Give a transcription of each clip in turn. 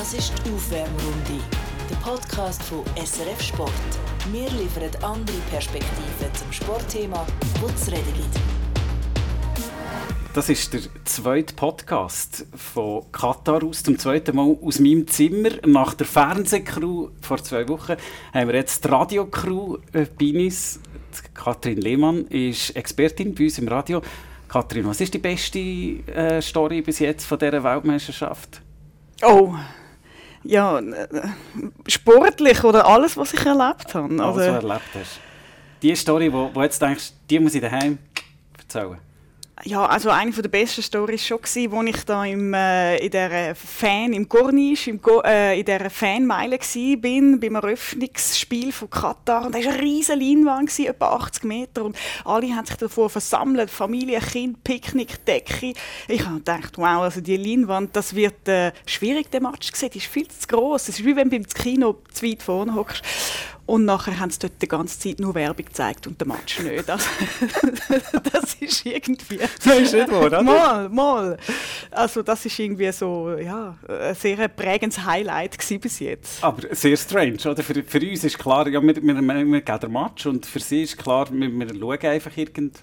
Das ist die Aufwärmrunde, der Podcast von SRF Sport. Wir liefern andere Perspektiven zum Sportthema, wo es zu reden gibt. Das ist der zweite Podcast von Katar aus, zum zweiten Mal aus meinem Zimmer. Nach der Fernsehcrew vor zwei Wochen haben wir jetzt die Radiocrew äh, bei uns. Kathrin Lehmann ist Expertin bei uns im Radio. Kathrin, was ist die beste äh, Story bis jetzt von dieser Weltmeisterschaft? Oh, ja, äh, sportlich oder alles, was ich erlebt habe. Alles, Also, was du erlebt hast. Die Story, wo, wo jetzt denkst, die muss ich daheim erzählen. Ja, also eine der besten Stories schon gewesen, wo ich da im, äh, in der Fan, im Corniche, im Go, äh, in der Fanmeile gsi bin, beim Eröffnungsspiel von Katar. Und da war eine riesige Leinwand, gewesen, etwa 80 Meter. Und alle haben sich davor versammelt, Familie, Kind, Picknick, Decke. Ich habe gedacht, wow, also die Leinwand, das wird äh, schwierig, der Match zu sehen. Die ist viel zu gross. Es ist wie wenn du beim Kino zu weit vorne hockst. Und nachher haben sie dort die ganze Zeit nur Werbung gezeigt und der Match nicht. Also, das ist irgendwie... Das ist nicht wahr, oder? Mal, mal. Also das ist irgendwie so, ja, ein sehr prägendes Highlight bis jetzt. Aber sehr strange, oder? Für, für uns ist klar, ja, wir, wir, wir, wir geben den Match und für sie ist klar, wir, wir schauen einfach irgend...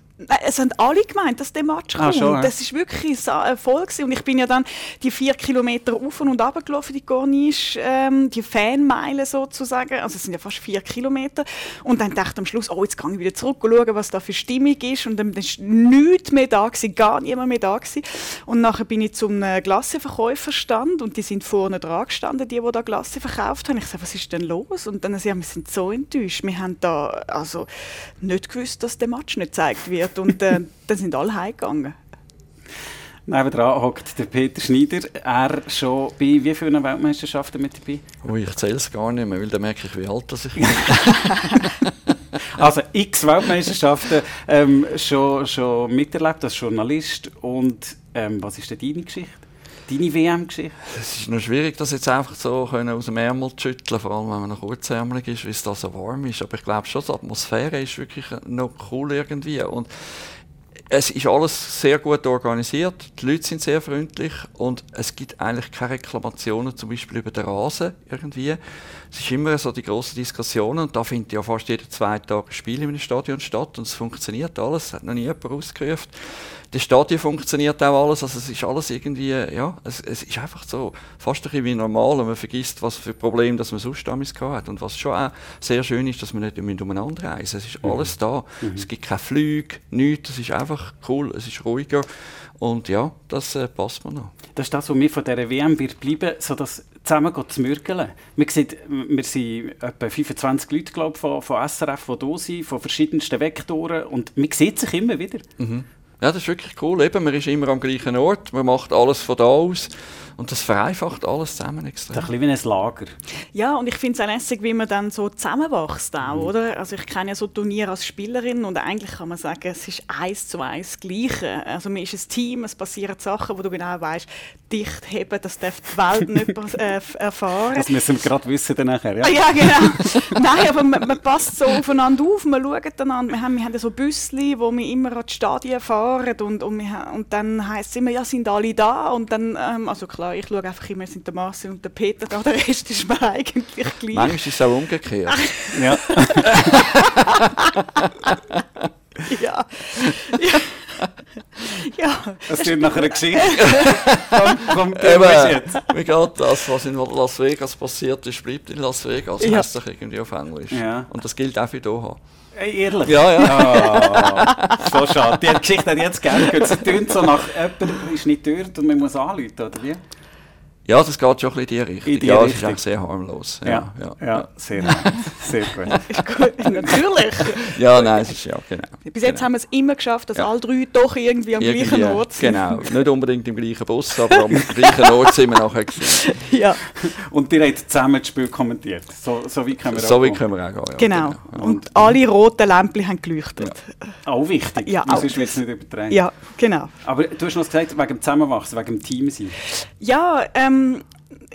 Es haben alle gemeint, dass der Match Ah, kommt. schon, ja. Das ist wirklich voll gewesen. Und ich bin ja dann die vier Kilometer auf und ab gelaufen, die Corniche, ähm, die Fanmeile sozusagen. Also es sind ja fast vier Kilometer. Und dann dachte ich am Schluss, oh, jetzt gehe ich wieder zurück und schaue, was da für Stimmung ist. Und dann ist nichts mehr da gewesen, gar niemand mehr da gewesen. Und nachher bin ich zum äh, Glasseverkäuferstand und die sind vorne dran gestanden, die, die da Glasse verkauft haben. Ich sagte, was ist denn los? Und dann sie haben, wir sind so enttäuscht. Wir haben da also nicht gewusst, dass der Match nicht gezeigt wird. Und äh, dann sind alle heimgegangen. Nebenan hockt der Peter Schneider. Er schon bei wie vielen Weltmeisterschaften mit dabei? Oh, ich zähle es gar nicht mehr, weil dann merke ich, wie alt das ich bin. Also x Weltmeisterschaften ähm, schon, schon miterlebt als Journalist. Und ähm, was ist denn deine Geschichte? Deine WM-Geschichte? Es ist noch schwierig, das jetzt einfach so können aus dem Ärmel zu schütteln, vor allem wenn man noch kurzärmelig ist, weil es da so warm ist. Aber ich glaube schon, die Atmosphäre ist wirklich noch cool irgendwie. Und es ist alles sehr gut organisiert, die Leute sind sehr freundlich und es gibt eigentlich keine Reklamationen, zum Beispiel über den Rasen irgendwie. Es ist immer so die grossen Diskussionen und da findet ja fast jeden zwei Tage ein Spiel in einem Stadion statt und es funktioniert alles, es hat noch nie jemand ausgerufen. Das Stadion funktioniert auch alles, also es ist alles irgendwie, ja, es, es ist einfach so, fast ein bisschen wie normal und man vergisst, was für Probleme dass man sonst damals hat. Und was schon auch sehr schön ist, dass man nicht immer umeinander reisen Es ist alles da. Es gibt keine Flüge, nichts, es ist einfach cool, es ist ruhiger und ja, das äh, passt mir noch. Das ist das, was mir von dieser WM wird bleiben, so das zusammen zu mürgeln. Man sieht, wir sind etwa 25 Leute, glaube ich, von, von SRF, die da sind, von verschiedensten Vektoren und man sieht sich immer wieder. Ja, das ist wirklich cool. Eben, man ist immer am gleichen Ort, man macht alles von da aus und das vereinfacht alles zusammen Das extrem. ist ein bisschen wie ein Lager. Ja, und ich finde es auch lässig, wie man dann so zusammenwächst auch, oder? Also ich kenne ja so Turniere als Spielerin und eigentlich kann man sagen, es ist eins zu eins das Gleiche. Also man ist ein Team, es passieren Sachen, wo du genau weißt, dicht heben, das darf die Welt nicht äh, erfahren. Das müssen wir gerade wissen dann nachher. Ja? Ah, Ja, genau. Nein, aber man, man passt so aufeinander auf, man schaut einander. Wir haben, wir haben ja so Büssli, wo wir immer an die Stadien fahren und, und, wir, haben- und dann heisst es immer, ja, sind alle da? Und dann, ähm, also klar, ich schaue einfach immer, sind der Marcel und der Peter da, der Rest ist mir eigentlich gleich. Manchmal ist es auch umgekehrt. Ja. Ja. ja. ja. Das wird nachher eine Geschichte. komm, komm, Eben, jetzt. wie geht das? Was in Las Vegas passiert ist, bleibt in Las Vegas. Ja. Heisst doch irgendwie auf Englisch. Ja. Und das gilt auch für Doha. Ey, ehrlich? Ja, ja. Ah, so schade. Die Geschichte hätte ich jetzt gerne gehört. Sie tönt so nach jemand ist nicht dort und man muss anrufen, oder wie? Ja, das geht schon ein bisschen in die Richtung. In die ja, es Richtung. ist eigentlich sehr harmlos. Ja, ja, ja. sehr gut. Sehr gut. Natürlich. Ja, nein, es ist ja, genau. Bis jetzt genau. haben wir es immer geschafft, dass Ja. alle drei doch irgendwie am gleichen Irgendwie, Ort sind. Genau, nicht unbedingt im gleichen Bus, aber am gleichen Ort sind wir nachher gewesen. Ja, Und ihr habt zusammen das Spiel kommentiert. So, so weit können wir So auch wie kommen. können wir auch gehen. Ja, genau. Ja. Und alle roten Lämpchen haben geleuchtet. Auch wichtig. Ja, Ja, auch. Sonst wird es nicht übertragen. Ja, genau. Aber du hast noch gesagt, wegen dem Zusammenwachsen, wegen dem Team sein. Ja, ähm, Um,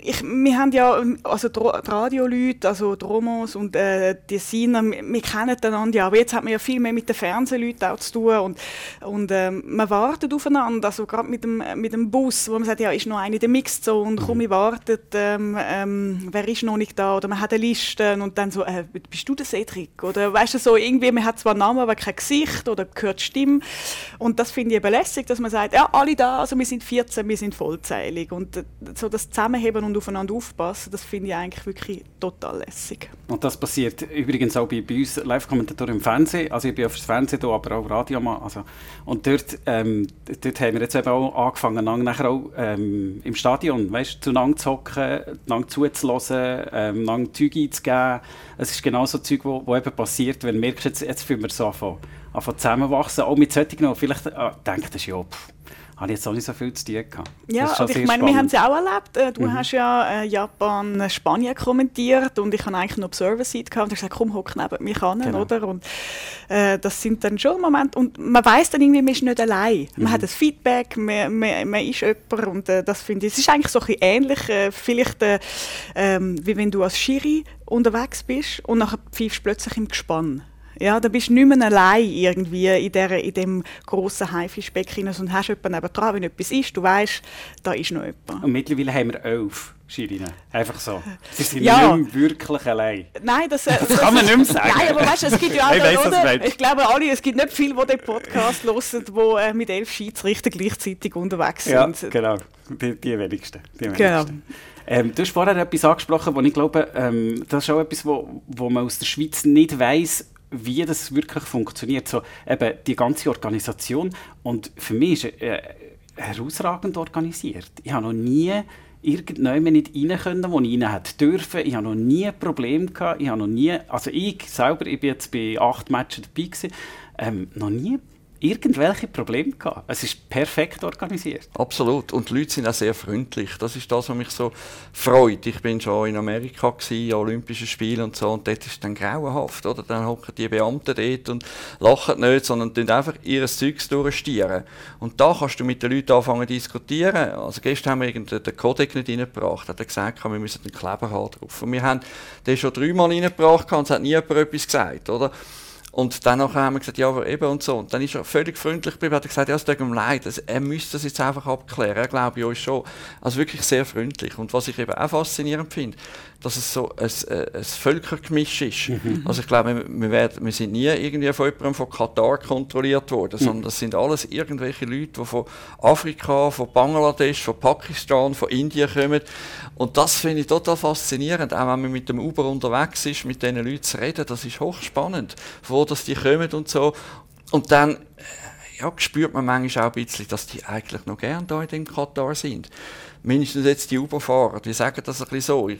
ich, wir haben ja, also die Radioleute, also die Romos und äh, die Siner, wir, wir kennen einander ja, aber jetzt hat man ja viel mehr mit den Fernsehleuten auch zu tun und, und ähm, man wartet aufeinander, also gerade mit dem, mit dem Bus, wo man sagt, ja, ist noch eine in der Mixzone, komm, ich wartet, ähm, ähm, wer ist noch nicht da? Oder man hat eine Liste und dann so, äh, bist du der Cedric? Oder weißt du, so irgendwie, man hat zwar Namen, aber kein Gesicht oder gehört Stimme. Und das finde ich eben lässig, dass man sagt, ja, alle da, also wir sind 14, wir sind vollzählig. Und äh, so das Zusammenheben und aufeinander aufpassen, das finde ich eigentlich wirklich total lässig. Und das passiert übrigens auch bei, bei uns Live-Kommentatoren im Fernsehen, also ich bin auf das Fernsehen da, aber auch Radio also, und dort, ähm, dort haben wir jetzt eben auch angefangen, nachher auch ähm, im Stadion, weißt, zueinander zu hocken, zueinander zuzulassen, ähm, einander Zeug einzugeben, es ist genau so Zeug, wo, wo eben passiert, wenn du merkst, jetzt, jetzt fühlen wir so anfangen, anfangen zusammenwachsen, auch mit solchen, vielleicht äh, denken, das ist ja, pff, habe ich jetzt auch nicht so viel zu tun gehabt. Ja, aber ich meine, wir haben es ja auch erlebt. Äh, du mhm. hast ja äh, Japan, äh, Spanien kommentiert und ich habe eigentlich eine Observer-Seat gehabt und ich gesagt, komm, hock neben mich an, genau. oder? Und äh, das sind dann schon Momente und man weiß dann irgendwie, man ist nicht allein. Mhm. Man hat ein Feedback, man, man, man ist jemand und äh, das finde ich, es ist eigentlich so ein bisschen ähnlich, äh, vielleicht ähm, wie wenn du als Schiri unterwegs bist und nachher pfeifst du plötzlich im Gespann. Ja, da bist du nicht mehr allein irgendwie in, der, in dem grossen Haifischbecken und hast jemanden dran, wenn etwas ist, du weißt, da ist noch jemand. Und mittlerweile haben wir elf Schirinnen. Einfach so. Sie sind ja. nicht wirklich allein. Nein, das, das, das kann man nicht mehr sagen. Nein, aber weißt du, es gibt ja auch, ich, weiss, oder? ich glaube alle, es gibt nicht viele, die den Podcast hören, die äh, mit elf Schiedsrichtern gleichzeitig unterwegs sind. Ja, genau. Die, die wenigsten. Die wenigsten. Genau. Ähm, du hast vorher etwas angesprochen, wo ich glaube, ähm, das ist auch etwas, wo, wo man aus der Schweiz nicht weiß, wie das wirklich funktioniert. So, eben die ganze Organisation. Und für mich ist äh, herausragend organisiert. Ich habe noch nie irgendjemand nicht rein können, wo ich rein hätte dürfen. Ich habe noch nie ein Problem gehabt. Ich habe noch nie, also ich selber, ich bin jetzt bei acht Matches dabei gewesen, ähm, noch nie irgendwelche Probleme gehabt. Es ist perfekt organisiert. Absolut. Und die Leute sind auch sehr freundlich. Das ist das, was mich so freut. Ich bin schon in Amerika gewesen, Olympische Spiele und so, und dort ist es dann grauenhaft, oder? Dann hocken die Beamten dort und lachen nicht, sondern tun einfach ihr Zeugs durchstieren. Und da kannst du mit den Leuten anfangen zu diskutieren. Also gestern haben wir den Codec nicht reingebracht, hat er gesagt, wir müssen den Kleber haben drauf. Und wir haben den schon dreimal reingebracht und es hat nie jemand etwas gesagt, oder? Und dann haben wir gesagt, ja, aber eben und so. Und dann ist er völlig freundlich geblieben, hat gesagt, ja, es tut ihm leid, er müsste das jetzt einfach abklären. Er glaube ich uns schon. Also wirklich sehr freundlich. Und was ich eben auch faszinierend finde, dass es so ein, ein, ein Völkergemisch ist. Mhm. Also ich glaube, wir, werden, wir sind nie irgendwie von jemandem von Katar kontrolliert worden, mhm. sondern das sind alles irgendwelche Leute, die von Afrika, von Bangladesch, von Pakistan, von Indien kommen. Und das finde ich total faszinierend, auch wenn man mit dem Uber unterwegs ist, mit diesen Leuten zu reden, das ist hochspannend. Wo dass die kommen und so. Und dann äh, ja, spürt man manchmal auch ein bisschen, dass die eigentlich noch gern hier in Katar sind. Mindestens jetzt die Uber-Fahrer, die sagen das ein bisschen so. Ich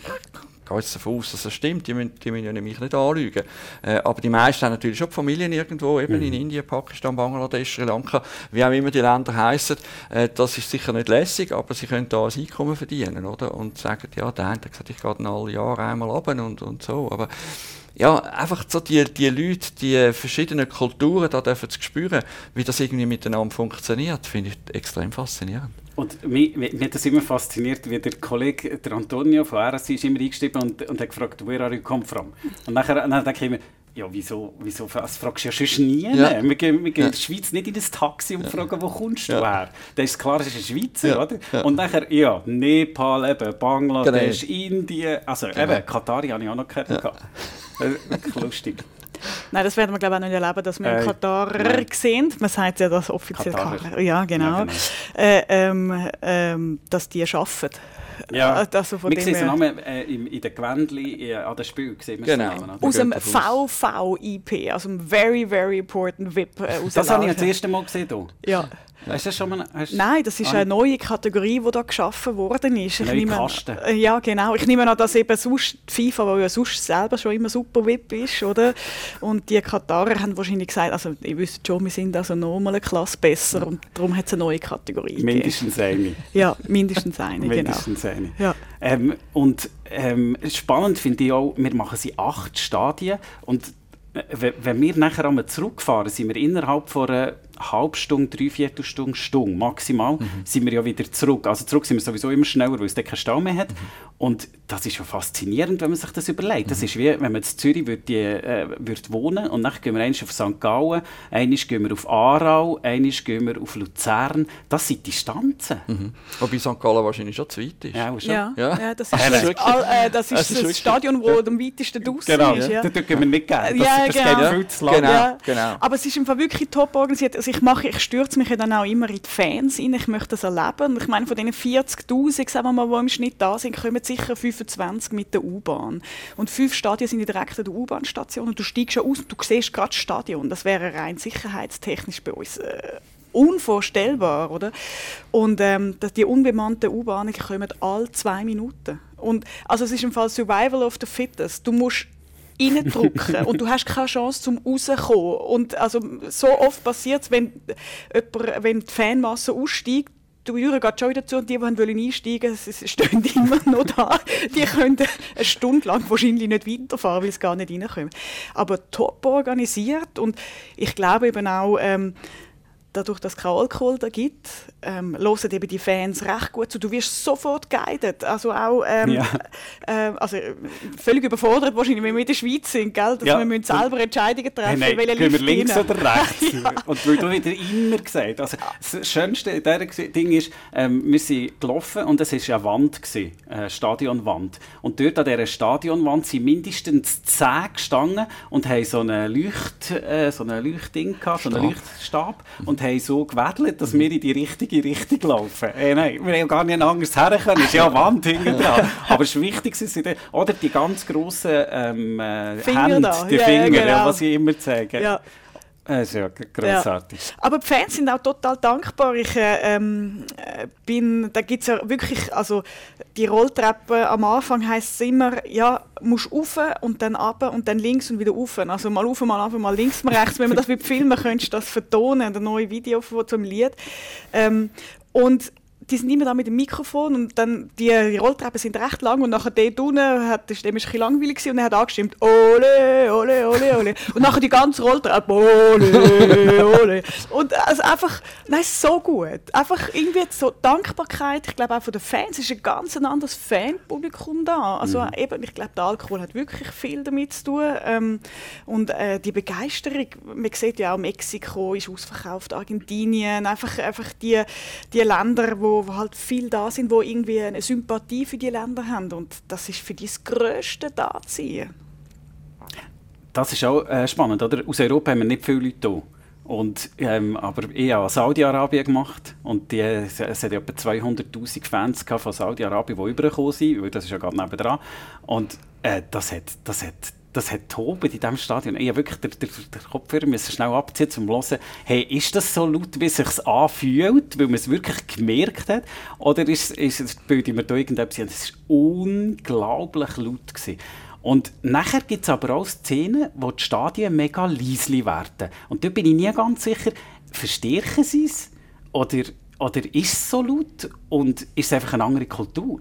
gehe jetzt davon aus, dass das stimmt, die müssen, die müssen ja mich nicht anlügen. Äh, aber die meisten haben natürlich schon Familien irgendwo, eben mhm. in Indien, Pakistan, Bangladesch, Sri Lanka, wie auch immer die Länder heißen. Äh, das ist sicher nicht lässig, aber sie können da ein Einkommen verdienen, oder? Und sagen, ja, der eine hat gesagt, ich gehe dann alle Jahre einmal runter und, und so. Aber ja, einfach so die, die Leute, die verschiedenen Kulturen da dürfen zu spüren, wie das irgendwie miteinander funktioniert, finde ich extrem faszinierend. Und mich, mich, hat das immer fasziniert, wie der Kollege der Antonio von RSC ist immer eingestiegen und, und hat gefragt, where are you come from? Und nachher, dann denke ich immer, ja, wieso, wieso das fragst du ja schon nie? Ja. Wir gehen, wir gehen ja. in der Schweiz nicht in das Taxi und fragen, wo kommst du her? Dann ist klar, es ist ein Schweizer, oder? Und nachher, ja, Nepal, eben, Bangladesch, genau. Indien, also genau. eben, Katari habe ich auch noch gehört. Wirklich lustig. Nein, das werden wir glaube ich auch nicht erleben, dass wir äh, Katarer sind. Man sagt ja das offiziell Katarer. Ja, genau. Ja, genau. Äh, ähm, ähm, dass die arbeiten. Ja, also von wir sehen den Namen äh, in den Gewändchen äh, an den Spiel. Genau. Aus dem VVIP, also dem Very, Very Important VIP. Äh, das habe ich das erste Mal gesehen. Hier. Ja. Hast du das schon mal, hast Nein, das ist ah, eine neue Kategorie, die da geschaffen worden ist. Ich neue Kasten. An, ja, genau. Ich nehme an, dass eben sonst die FIFA, weil ja sonst selber schon immer super VIP ist, oder? Und die Katarer haben wahrscheinlich gesagt, also ich wüsste schon, wir sind also nochmal eine Klasse besser ja. und darum hat es eine neue Kategorie Mindestens eine. Ja, mindestens eine, genau. mindestens eine. Ja. Ähm, und ähm, spannend finde ich auch, wir machen sie acht Stadien und wenn wir nachher einmal zurückfahren, sind wir innerhalb von einer halbe Stunde, dreiviertel Stunde, Stunde maximal, mhm. sind wir ja wieder zurück. Also zurück sind wir sowieso immer schneller, weil es dann keinen Stau mehr hat. Mhm. Und das ist ja faszinierend, wenn man sich das überlegt. Das mhm. ist wie, wenn man in Zürich würd, die, äh, würd wohnen und dann gehen wir einmal auf St. Gallen, einmal gehen wir auf Aarau, einmal gehen wir auf Luzern. Das sind Distanzen. Mhm. Wobei St. Gallen wahrscheinlich schon zu weit ist. Ja, ja. ja. ja das ist, das, all, äh, das, ist das, das Stadion, wo am weitesten draußen genau. ist. Ja. Da gehen wir nicht gerne. Das, ja, das genau. geht viel zu lang. Genau. Genau. Aber es ist einfach wirklich top organisiert. Also ich, mache, ich stürze mich ja dann auch immer in die Fans rein. Ich möchte das erleben. Ich meine, von diesen 40'000, sagen wir mal, die im Schnitt da sind, kommen sicher 25 mit der U-Bahn. Und fünf Stadien sind direkt an der U-Bahn-Station und du steigst schon aus und du siehst gerade das Stadion. Das wäre rein sicherheitstechnisch bei uns äh, unvorstellbar, oder? Und ähm, die unbemannten U-Bahnen kommen alle zwei Minuten. Und also es ist im Fall Survival of the Fittest. Du musst reindrücken und du hast keine Chance zum rauskommen. Und also so oft passiert es, wenn, wenn die Fanmasse aussteigt, die Türe geht schon wieder zu und die, die wollen einsteigen sie stehen immer noch da. Die können eine Stunde lang wahrscheinlich nicht weiterfahren, weil sie gar nicht reinkommen. Aber top organisiert und ich glaube eben auch, ähm, dadurch, dass es keinen Alkohol da gibt, ähm, hören eben die Fans recht gut zu. Du wirst sofort guided. Also auch, ähm, ja. äh, also völlig überfordert wahrscheinlich, wenn wir in der Schweiz sind, gell? dass ja. wir müssen selber Entscheidungen treffen müssen, hey, gehen wir links rein. oder rechts? ja. Und weil du wieder immer gesagt also das Schönste in diesem Ding ist, ähm, wir sind gelaufen und es war eine Wand, gewesen, eine Stadionwand. Und dort an dieser Stadionwand sind mindestens zehn gestanden und haben so einen Leucht, äh, so eine Leuchtding gehabt, so einen Leuchtstab und haben so gewedelt, dass wir in die richtige Richtung laufen. Äh, nein, wir haben gar nicht anders herkommen. Es ist ja eine Wand hinten dran. Aber es ist wichtig, dass sie oder die ganz grossen ähm, äh, Hände, die ja, Finger, ja, genau. was sie immer zeigen. Ja. Das ist ja grossartig. Ja. Aber die Fans sind auch total dankbar. Ich äh, ähm, bin, da gibt es ja wirklich, also die Rolltreppe am Anfang heisst es immer, ja, musst rauf und dann ab und dann links und wieder rauf. Also mal rauf, mal ab, mal links, mal rechts. Wenn man das filmen könntest das vertonen, ein neues Video zum Lied. Ähm, und die sind immer da mit dem Mikrofon und dann die, die Rolltreppen sind recht lang und nachher der unten hat, das war ein bisschen langweilig und er hat angestimmt ole, ole, ole, ole und nachher die ganze Rolltreppe ole, ole und also einfach, nein, so gut. Einfach irgendwie so Dankbarkeit, ich glaube auch von den Fans ist ein ganz anderes Fanpublikum da. Also mhm. eben, ich glaube, der Alkohol hat wirklich viel damit zu tun ähm, und äh, die Begeisterung, man sieht ja auch Mexiko ist ausverkauft, Argentinien, einfach, einfach die, die Länder, wo wo, halt viel da sind, wo irgendwie eine Sympathie für die Länder haben und das ist für die das grösste Daziehen. Das ist auch äh, spannend, oder? Aus Europa haben wir nicht viele Leute hier. Und, ähm, aber ich habe Saudi-Arabien gemacht und die, es, es hat etwa 200'000 Fans von Saudi-Arabien, die übergekommen sind, weil das ist ja gerade nebenan. Und äh, das, hat, das hat das hat toben in diesem Stadion. Ich habe wirklich den, den, den Kopfhörer müssen schnell abziehen, um zu hören, hey, ist das so laut, wie es sich anfühlt, weil man es wirklich gemerkt hat? Oder ist, ist, bilde ich mir da irgendetwas ein? Es war unglaublich laut. Gewesen. Und nachher gibt es aber auch Szenen, wo die Stadien mega leise werden. Und da bin ich nie ganz sicher, verstärken sie es? Oder, oder ist es so laut? Und ist es einfach eine andere Kultur?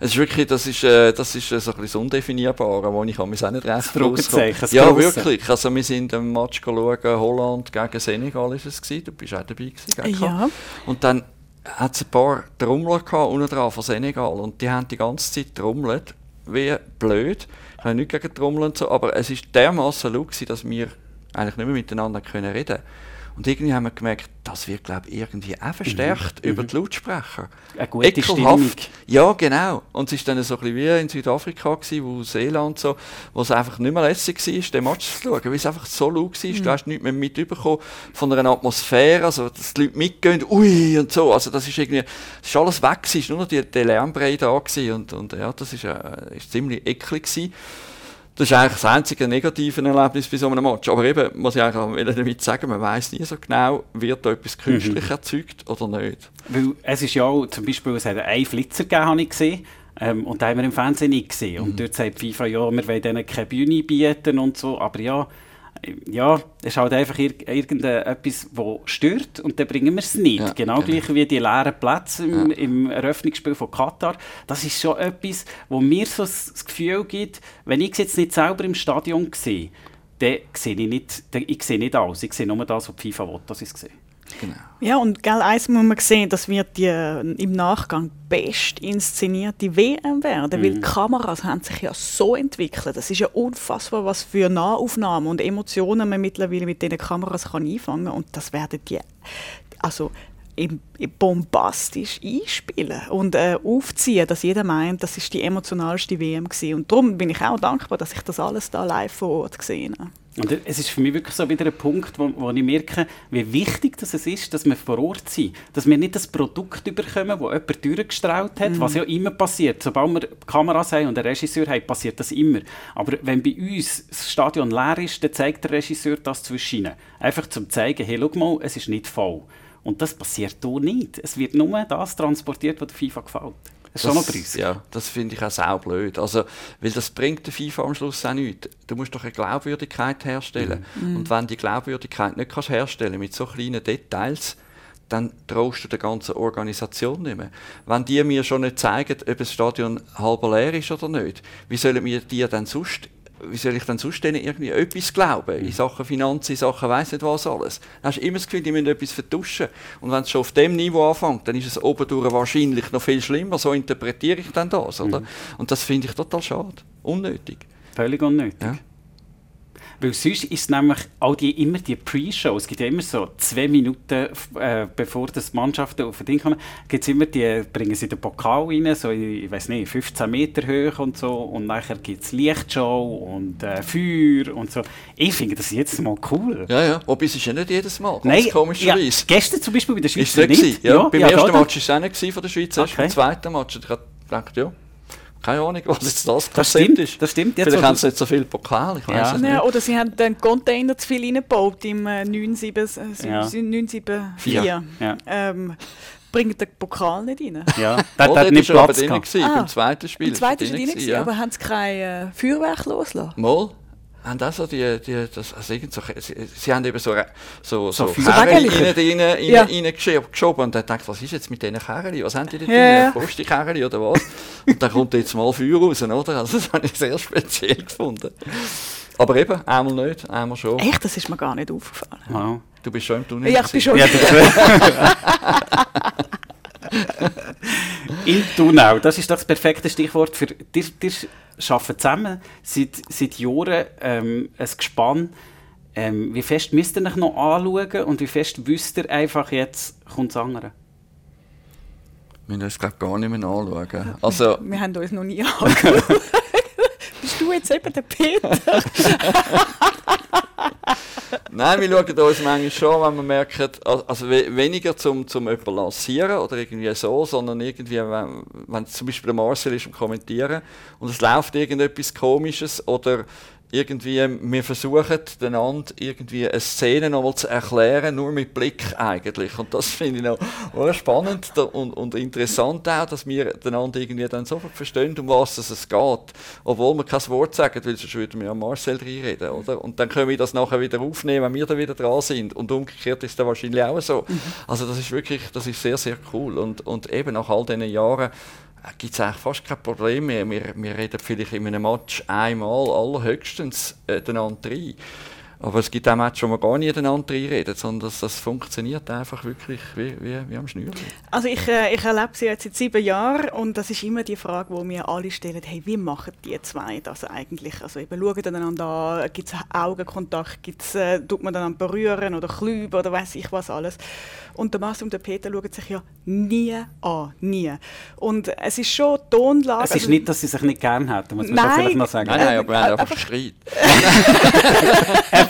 Es ist wirklich, das ist, äh, das ist äh, so ein bisschen Undefinierbare, wo ich auch nicht recht rauskomme. Ja, wirklich. Also wir sind im Match schauen, Holland gegen Senegal ist es gewesen. Du bist auch dabei gewesen, Ja. Und dann hat es ein paar Trommler gehabt, unten dran von Senegal und die haben die ganze Zeit trommelt, wie blöd. Ich habe nichts gegen Trommeln so, aber es ist dermaßen laut dass wir eigentlich nicht mehr miteinander können reden können. Und irgendwie haben wir gemerkt, das wird, glaube ich, irgendwie auch verstärkt mhm. über die Lautsprecher. Eine gute Ekelhaft. Stimmung. Ja, genau. Und es war dann so ein bisschen wie in Südafrika, gewesen, wo Seeland so, wo es einfach nicht mehr lässig war, den Match zu schauen, weil es einfach so laut war. Mhm. Du hast nichts mehr mitbekommen von einer Atmosphäre, also dass die Leute mitgehen, ui und so. Also das ist irgendwie, das ist alles weg es war nur noch die, der Lärmbrei da gewesen. und, und ja, das ist, äh, ist ziemlich eklig gewesen. Das ist eigentlich das einzige negative Erlebnis bei so einem Match. Aber eben, muss ich eigentlich damit sagen, man weiß nie so genau, wird da etwas künstlich mhm. erzeugt oder nicht. Weil es ist ja auch, zum Beispiel, es hat einen Flitzer gegeben, habe ich gesehen. Ähm, und den haben wir im Fernsehen nicht gesehen. Mhm. Und dort sagt FIFA, ja, wir wollen denen keine Bühne bieten und so. Aber ja, ja, es ist halt einfach ir irgendetwas, das stört und dann bringen wir es nicht. Ja, genau, genau gleich wie die leeren Plätze im, ja. im, Eröffnungsspiel von Katar. Das ist schon etwas, wo mir so das Gefühl gibt, wenn ich es jetzt nicht selber im Stadion sehe, dann sehe ich nicht, ich sehe nicht alles. Ich sehe nur das, was die FIFA will, dass ich es sehe. Genau. Ja, und gell, eins muss man sehen, das wird die äh, im Nachgang best inszenierte WM werden, weil die Kameras haben sich ja so entwickelt. Das ist ja unfassbar, was für Nahaufnahmen und Emotionen man mittlerweile mit diesen Kameras kann einfangen kann. Und das werden die, also bombastisch einspielen und äh, aufziehen, dass jeder meint, das ist die emotionalste WM gewesen. Und darum bin ich auch dankbar, dass ich das alles da live vor Ort gesehen habe. Und es ist für mich wirklich so wieder ein Punkt, wo, wo ich merke, wie wichtig das es ist, dass wir vor Ort sind. Dass wir nicht das Produkt bekommen, das jemand durchgestrahlt hat, was ja immer passiert. Sobald wir Kameras haben und einen Regisseur haben, passiert das immer. Aber wenn bei uns das Stadion leer ist, dann zeigt der Regisseur das zwischen ihnen. Einfach zum zeigen, hey, schau mal, es ist nicht voll. Und das passiert hier nicht. Es wird nur das transportiert, was der FIFA gefällt. Das ist schon noch. Ja, das finde ich auch sau blöd. Also, weil das bringt der FIFA am Schluss auch nichts. Du musst doch eine Glaubwürdigkeit herstellen. Und wenn die Glaubwürdigkeit nicht kannst herstellen mit so kleinen Details, dann traust du der ganzen Organisation nicht mehr. Wenn die mir schon nicht zeigen, ob das Stadion halb leer ist oder nicht, wie sollen wir die dann sonst wie soll ich dann sonst denen irgendwie etwas glauben? In Sachen Finanzen, in Sachen weiss nicht was alles. Dann hast du immer das Gefühl, die müssen etwas vertuschen. Und wenn es schon auf dem Niveau anfängt, dann ist es obendurch wahrscheinlich noch viel schlimmer. So interpretiere ich dann das, oder? Und das finde ich total schade. Unnötig. Völlig unnötig. Ja. Weil sonst ist nämlich all die, immer die Pre-Show, es gibt ja immer so zwei Minuten, äh, bevor das Mannschaften auf den Ding kommen, gibt's immer die, bringen sie den Pokal rein, so in, ich weiß nicht, 15 Meter hoch und so, und nachher gibt es Lichtshow und äh, Feuer und so. Ich finde das jetzt mal cool. Ja, ja. Wobei es ist ja nicht jedes Mal. Nein, ja, komischerweise. gestern zum Beispiel bei der Ist Schweiz es nicht? gewesen? Ja, beim ja, ersten Match war es auch nicht von der Schweiz, erst Okay. beim zweiten Match. Ich gedacht, ja, keine Ahnung, was jetzt das Das Konzept stimmt, ist. das stimmt. Jetzt, Vielleicht haben du- sie nicht so viel Pokal, ich weiß Ja. es nicht. Ja, oder sie haben den Container zu viel reingebaut im äh, 974. Äh, Ja. 974. Ja. Ähm, bringt den Pokal nicht rein. Ja, Oh, der dort hat nicht er Platz gehabt. gewesen, Ah. beim zweiten Spiel. Im zweiten ist war er drin, drin gewesen, ja. aber haben sie kein äh, Feuerwerk losgelassen? Mal haben auch so die, die das, also irgend so, sie, sie haben eben so, so, so, So Kerren Wägelchen. rein, rein, Ja. rein, geschoben und dann dachte ich, was ist jetzt mit diesen Kerren? Was haben die drin? Ja, ja. Postikerren oder was? und dann kommt jetzt mal Feuer raus, oder? Also das habe ich sehr speziell gefunden. Aber eben, einmal nicht, einmal schon. Echt, das ist mir gar nicht aufgefallen. Ja. Du bist schon im Tunnel. Ja, ich bin schon. Ja, das Im Tunnel, das ist doch das perfekte Stichwort für dir. Ihr arbeitet zusammen seit, seit Jahren ähm, ein Gespann. Ähm, wie fest müsst ihr euch noch anschauen und wie fest wisst ihr einfach, jetzt kommt das andere? Wir müssen uns, glaube gar nicht mehr anschauen. Also, Wir haben uns noch nie angeschaut. Du jetzt eben der Peter? Nein, wir schauen uns manchmal schon, wenn wir merken, al- also we- weniger zum, zum jemanden lancieren oder irgendwie so, sondern irgendwie, wenn, wenn zum Beispiel der Marcel ist am Kommentieren und es läuft irgendetwas Komisches oder irgendwie, wir versuchen einander irgendwie eine Szene nochmal zu erklären, nur mit Blick eigentlich. Und das finde ich noch auch spannend da- und, und interessant auch, dass wir einander irgendwie dann sofort verstehen, um was es geht. Obwohl wir kein Wort sagen, weil sonst würden wir an Marcel reinreden, oder? Und dann können wir das nachher wieder aufnehmen, wenn wir dann wieder dran sind. Und umgekehrt ist dann wahrscheinlich auch so. Also das ist wirklich, das ist sehr, sehr cool. Und, und eben nach all diesen Jahren gibt es eigentlich fast kein Problem mehr. Wir, wir reden vielleicht in einem Match einmal, allerhöchstens äh, einander rein. Aber es gibt auch Matches, wo wir gar nicht einander reinreden, sondern das, das funktioniert einfach wirklich wie, wie, wie am Schnürchen. Also ich, äh, ich erlebe sie jetzt seit sieben Jahren und das ist immer die Frage, die mir alle stellen, hey, wie machen die zwei das eigentlich? Also eben schauen einander an, gibt es Augenkontakt, gibt's, äh, tut man einander berühren oder klüben oder weiß ich was alles. Und der Marcel und der Peter schauen sich ja nie an, nie. Und es ist schon Tonlage. Es ist also- nicht, dass sie sich nicht gern hätten, muss man Nein. schon vielleicht noch sagen. Nein, nein, aber wir haben äh, einfach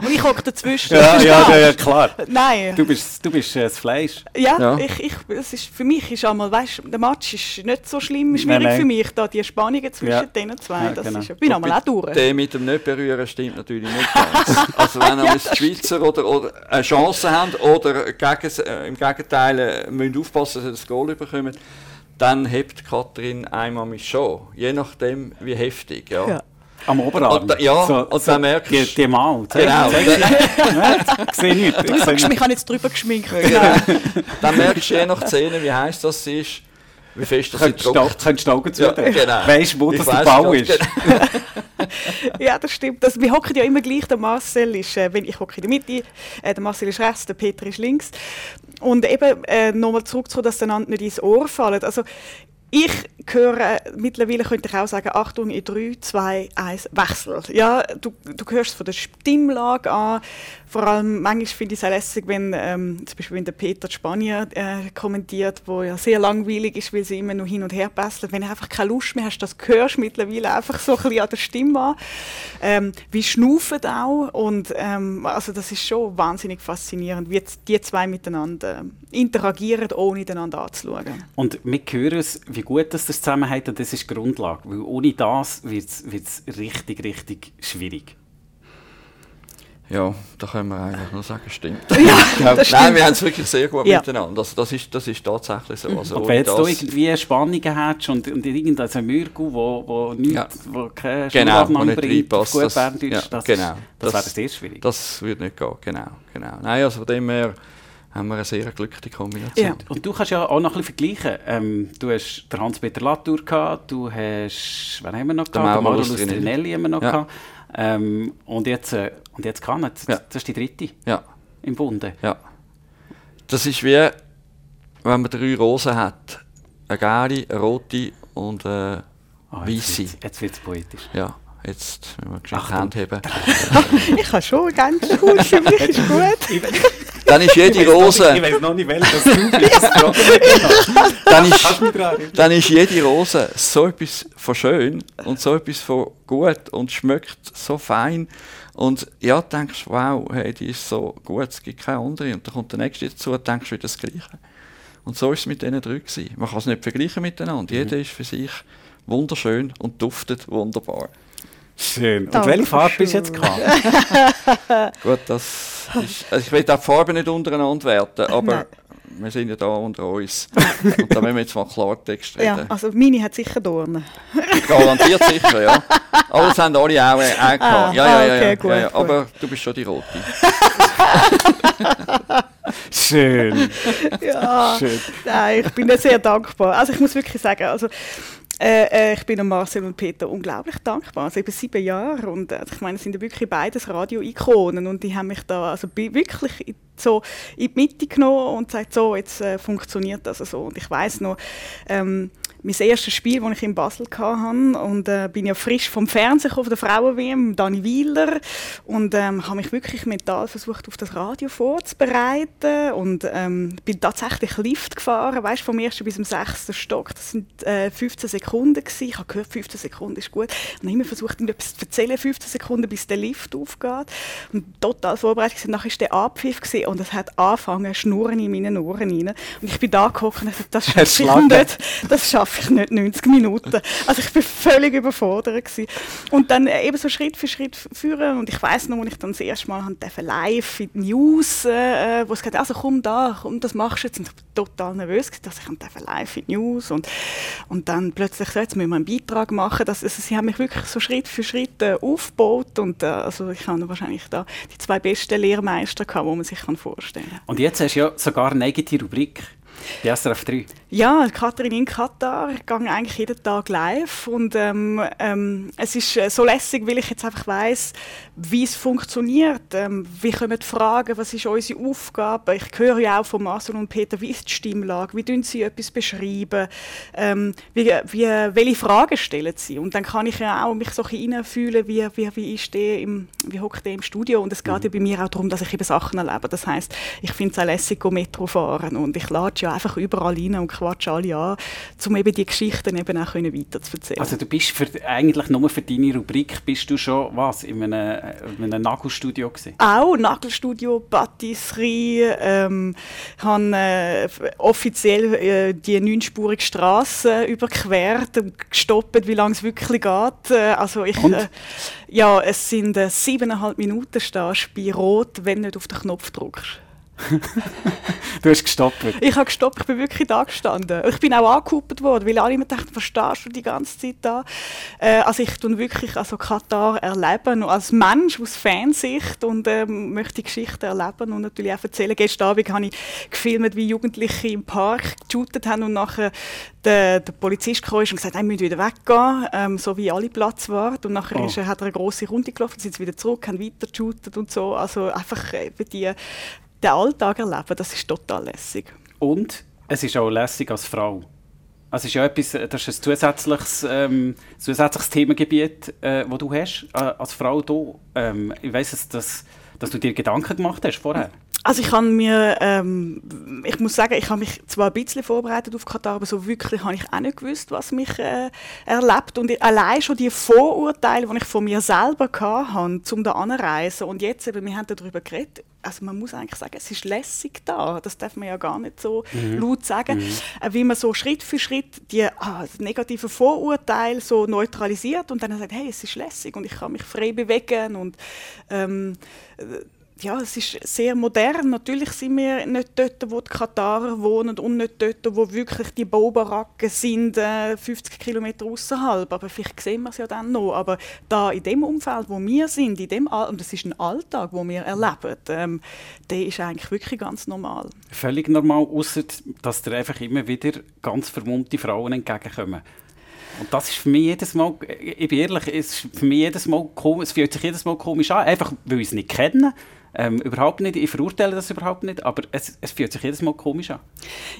Und ich hocke dazwischen. Ja, ja, ja, ja, klar. Nein. Du bist, du bist äh, das Fleisch. Ja, Ja. Ich, ich, es ist, für mich ist einmal, weißt, der Match ist nicht so schlimm, schwierig Nein, nein. für mich, da die Spannungen zwischen Ja. den zwei, Ja, das genau. ist, ich bin einmal auch durch. Der mit dem nicht berühren stimmt natürlich nicht ganz. Also wenn einmal die Schweizer oder, oder eine Chance haben oder gegen, äh, im Gegenteil äh, müssen aufpassen, dass sie das Goal bekommen, dann hebt Katrin einmal mich schon. Je nachdem, wie heftig. Ja. Ja. Am Oberarm. Da- ja, und dann merkst die, du- die Mal. Zeig, Genau. Ich sehe nichts. Ich sehe Ich nichts. habe jetzt drüber geschminkt. Dann merkst du je nach Szene, wie heiß das ist, wie fest das sie Könntest du du Augen Ja, zudrücken. genau. Weißt du, wo Ich das der Bau ist? genau. ja, das stimmt. Das, wir hocken ja immer gleich. Der Marcel ist, äh, wenn ich hocke in der Mitte, äh, der Marcel ist rechts, der Peter ist links. Und eben äh, nochmal zurück zu, dass einander nicht ins Ohr fallen. Also ich höre, mittlerweile könnte ich auch sagen, Achtung, in 3, 2, 1, Wechsel. Ja, du, du hörst von der Stimmlage an, vor allem manchmal finde ich es auch lässig, wenn ähm, zum Beispiel wenn der Peter Spanier äh, kommentiert, wo ja sehr langweilig ist, weil sie immer nur hin und her basteln. Wenn du einfach keine Lust mehr hast, das hörst mittlerweile einfach so ein bisschen an der Stimme an. Ähm, wie schnaufen auch und ähm, also das ist schon wahnsinnig faszinierend, wie die zwei miteinander interagieren, ohne einander anzuschauen. Und wir hören es, wie gut das zusammenhält und das ist die Grundlage, weil ohne das wird es richtig, richtig schwierig. Ja, da können wir eigentlich nur sagen, stimmt. Ja, das Nein, wir haben es wirklich sehr gut ja. miteinander. Also das, ist, das ist tatsächlich so. Also und wenn jetzt du irgendwie Spannungen hast und, und irgendein Mürgu, wo, wo, nicht, ja. wo keine genau, Schulaufnahme bringt, gut das, Berndeutsch, ja, das, genau, das, das wäre sehr schwierig. Das würde nicht gehen, genau. genau. Nein, also von dem her haben wir eine sehr glückliche Kombination. Ja. Und du kannst ja auch noch ein bisschen vergleichen. Ähm, du hast den Hans-Peter Latour gehabt, du hast, wen haben wir noch gehabt? Den Mauro Lustrinelli haben wir noch ja. gehabt. Ähm, und jetzt, äh, und jetzt kann es. Ja. Das ist die dritte ja. im Bunde. Ja. Das ist wie, wenn man drei Rosen hat. Eine gelbe, eine rote und eine oh, weiße. Jetzt wird es poetisch. Ja. Jetzt müssen wir die Hand heben. ich habe schon ganz gut, für mich ist gut. Dann ist jede Rose. Ich weiß noch nicht, welches du bist. dann, ist, dann ist jede Rose so etwas von schön und so etwas von gut und schmeckt so fein. Und ja, denkst wow, hey, die ist so gut, es gibt keine andere. Und dann kommt der nächste dazu und denkst wieder das Gleiche. Und so ist es mit diesen drei gewesen. Man kann es nicht vergleichen miteinander. Mhm. Jeder ist für sich wunderschön und duftet wunderbar. Schön. Und Danke welche Farbe bist du jetzt gehabt? Gut, das ist, also ich will auch die Farbe nicht untereinander werten, aber Nein. wir sind ja da unter uns. Und da müssen wir jetzt mal Klartext reden. Ja, also meine hat sicher Dornen. Garantiert sicher, ja. Aber das haben alle auch, äh, auch gehabt. Ah, ja, ja, ja, okay, ja, gut, ja, ja. Aber du bist schon die Rote. Schön. Ja, Schön. Nein, ich bin sehr dankbar. Also ich muss wirklich sagen, also äh, äh, ich bin Marcel und Peter unglaublich dankbar. Also eben sieben Jahre und äh, ich meine, es sind wirklich beides Radio-Ikonen und die haben mich da also wirklich so in die Mitte genommen und gesagt, so, jetzt äh, funktioniert das so. Und ich weiß noch, ähm, mein erstes Spiel, das ich in Basel hatte. Und äh, bin ja frisch vom Fernsehen von der Frauen-WM, Dani Wieler. Und ähm, habe mich wirklich mental versucht, auf das Radio vorzubereiten. Und ähm, bin tatsächlich Lift gefahren, weißt, vom ersten bis zum sechsten Stock. Das sind äh, 15 Sekunden. Gewesen. Ich habe gehört, 15 Sekunden ist gut. Und habe immer versucht, etwas zu erzählen, 15 Sekunden, bis der Lift aufgeht. Und total vorbereitet. Und nachher war der Abpfiff gewesen, und es hat angefangen, Schnurren in meinen Ohren rein. Und ich bin da gehockt und dachte, das schaffe ich nicht. Das schaffe schaffe ich nicht 90 Minuten. Also ich bin völlig überfordert gewesen. Und dann äh, eben so Schritt für Schritt führen und ich weiß noch, als ich dann das erste Mal live in die News, äh, wo es gesagt also komm da, komm, das machst du jetzt. Und ich war total nervös, dass ich live in die News und, und dann plötzlich so, jetzt müssen wir einen Beitrag machen. Das, also, sie haben mich wirklich so Schritt für Schritt äh, aufgebaut und äh, also ich habe wahrscheinlich da die zwei besten Lehrmeister die man sich vorstellen kann. Und jetzt hast du ja sogar eine eigene Rubrik. Die SRF 3? Ja, Katrin in Katar. Ich gehe eigentlich jeden Tag live. Und ähm, ähm, es ist äh, so lässig, weil ich jetzt einfach weiss, wie es funktioniert. Ähm, wie kommen die Fragen, was ist unsere Aufgabe? Ich höre ja auch von Marcel und Peter, wie ist die Stimmlage? Wie tun sie etwas beschreiben? Ähm, wie, wie, welche Fragen stellen sie? Und dann kann ich ja auch mich so hineinfühlen, wie, wie, wie ist der im, wie hockt der im Studio? Und es geht mhm. ja bei mir auch darum, dass ich eben Sachen erlebe. Das heisst, ich finde es auch lässig, Metro fahren. Und ich lade ja einfach überall rein und quatsche alle an, um eben die Geschichten eben auch weiter zu erzählen. Also du bist für, eigentlich nur für deine Rubrik, bist du schon was, in einem, in einem Nagelstudio gewesen? Auch, Nagelstudio, Patisserie, ähm, habe äh, offiziell äh, die neunspurige Straße überquert und gestoppt, wie lange es wirklich geht. Äh, also ich, äh, ja, es sind äh, siebeneinhalb Minuten stehst bei Rot, wenn du nicht auf den Knopf drückst. du hast gestoppt. Ich habe gestoppt, ich bin wirklich da gestanden. Ich bin auch angekuppelt worden, weil alle immer dachten, verstehst du die ganze Zeit da? Äh, also ich tue wirklich also Katar erleben, als Mensch aus Fansicht und ähm, möchte die Geschichte erleben und natürlich auch erzählen. Gestern Abend habe ich gefilmt, wie Jugendliche im Park geshootet haben und nachher der, der Polizist kam und gesagt, er müssen wieder weggehen, ähm, so wie alle Platz waren. Und nachher oh. ist, hat er eine große Runde gelaufen, sind sie wieder zurück, haben weiter geshootet und so. Also einfach äh, die den Alltag erleben, das ist total lässig. Und es ist auch lässig als Frau. Also ist ja etwas, das ist ein zusätzliches, ähm, zusätzliches Themengebiet, äh, das du hast äh, als Frau. Du, ähm, ich weiss, dass, dass du dir Gedanken gemacht hast vorher. Also ich kann mir, ähm, ich muss sagen, ich habe mich zwar ein bisschen vorbereitet auf Katar, aber so wirklich habe ich auch nicht gewusst, was mich äh, erlebt. Und allein schon die Vorurteile, die ich von mir selber hatte, um da anzureisen. Und jetzt eben, wir haben darüber geredet, also man muss eigentlich sagen, es ist lässig da. Das darf man ja gar nicht so mhm. laut sagen. Mhm. Äh, wie man so Schritt für Schritt die ah, negativen Vorurteile so neutralisiert und dann sagt, hey, es ist lässig und ich kann mich frei bewegen und ähm, ja, es ist sehr modern. Natürlich sind wir nicht dort, wo die Katarer wohnen und nicht dort, wo wirklich die Baubaracken sind, äh, 50 Kilometer außerhalb. Aber vielleicht sehen wir es ja dann noch. Aber da in dem Umfeld, wo wir sind, in dem und das ist ein Alltag, wo wir erleben, ähm, der ist eigentlich wirklich ganz normal. Völlig normal, außer dass dir einfach immer wieder ganz vermummte Frauen entgegenkommen. Und das ist für mich jedes Mal, ich bin ehrlich, es ist für mich jedes Mal komisch, es fühlt sich jedes Mal komisch an, einfach weil ich es nicht kenne. Ähm, überhaupt nicht, ich verurteile das überhaupt nicht, aber es, es fühlt sich jedes Mal komisch an.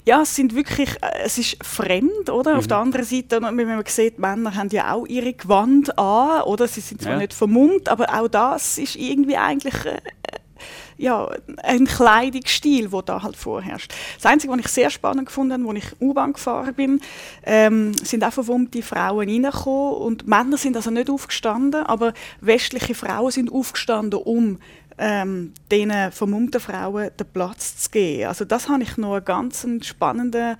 Ja, es sind wirklich, äh, es ist fremd, oder? Mhm. Auf der anderen Seite, wenn man sieht, Männer haben ja auch ihre Gewand an, oder? Sie sind zwar ja. nicht vermummt, aber auch das ist irgendwie eigentlich äh, ja, ein Kleidungsstil, der da halt vorherrscht. Das Einzige, was ich sehr spannend gefunden habe, als ich U-Bahn gefahren bin, ähm, sind auch vermummte Frauen reingekommen und Männer sind also nicht aufgestanden, aber westliche Frauen sind aufgestanden, um ähm, diesen vermummten Frauen den Platz zu geben. Also das habe ich noch eine ganz spannende,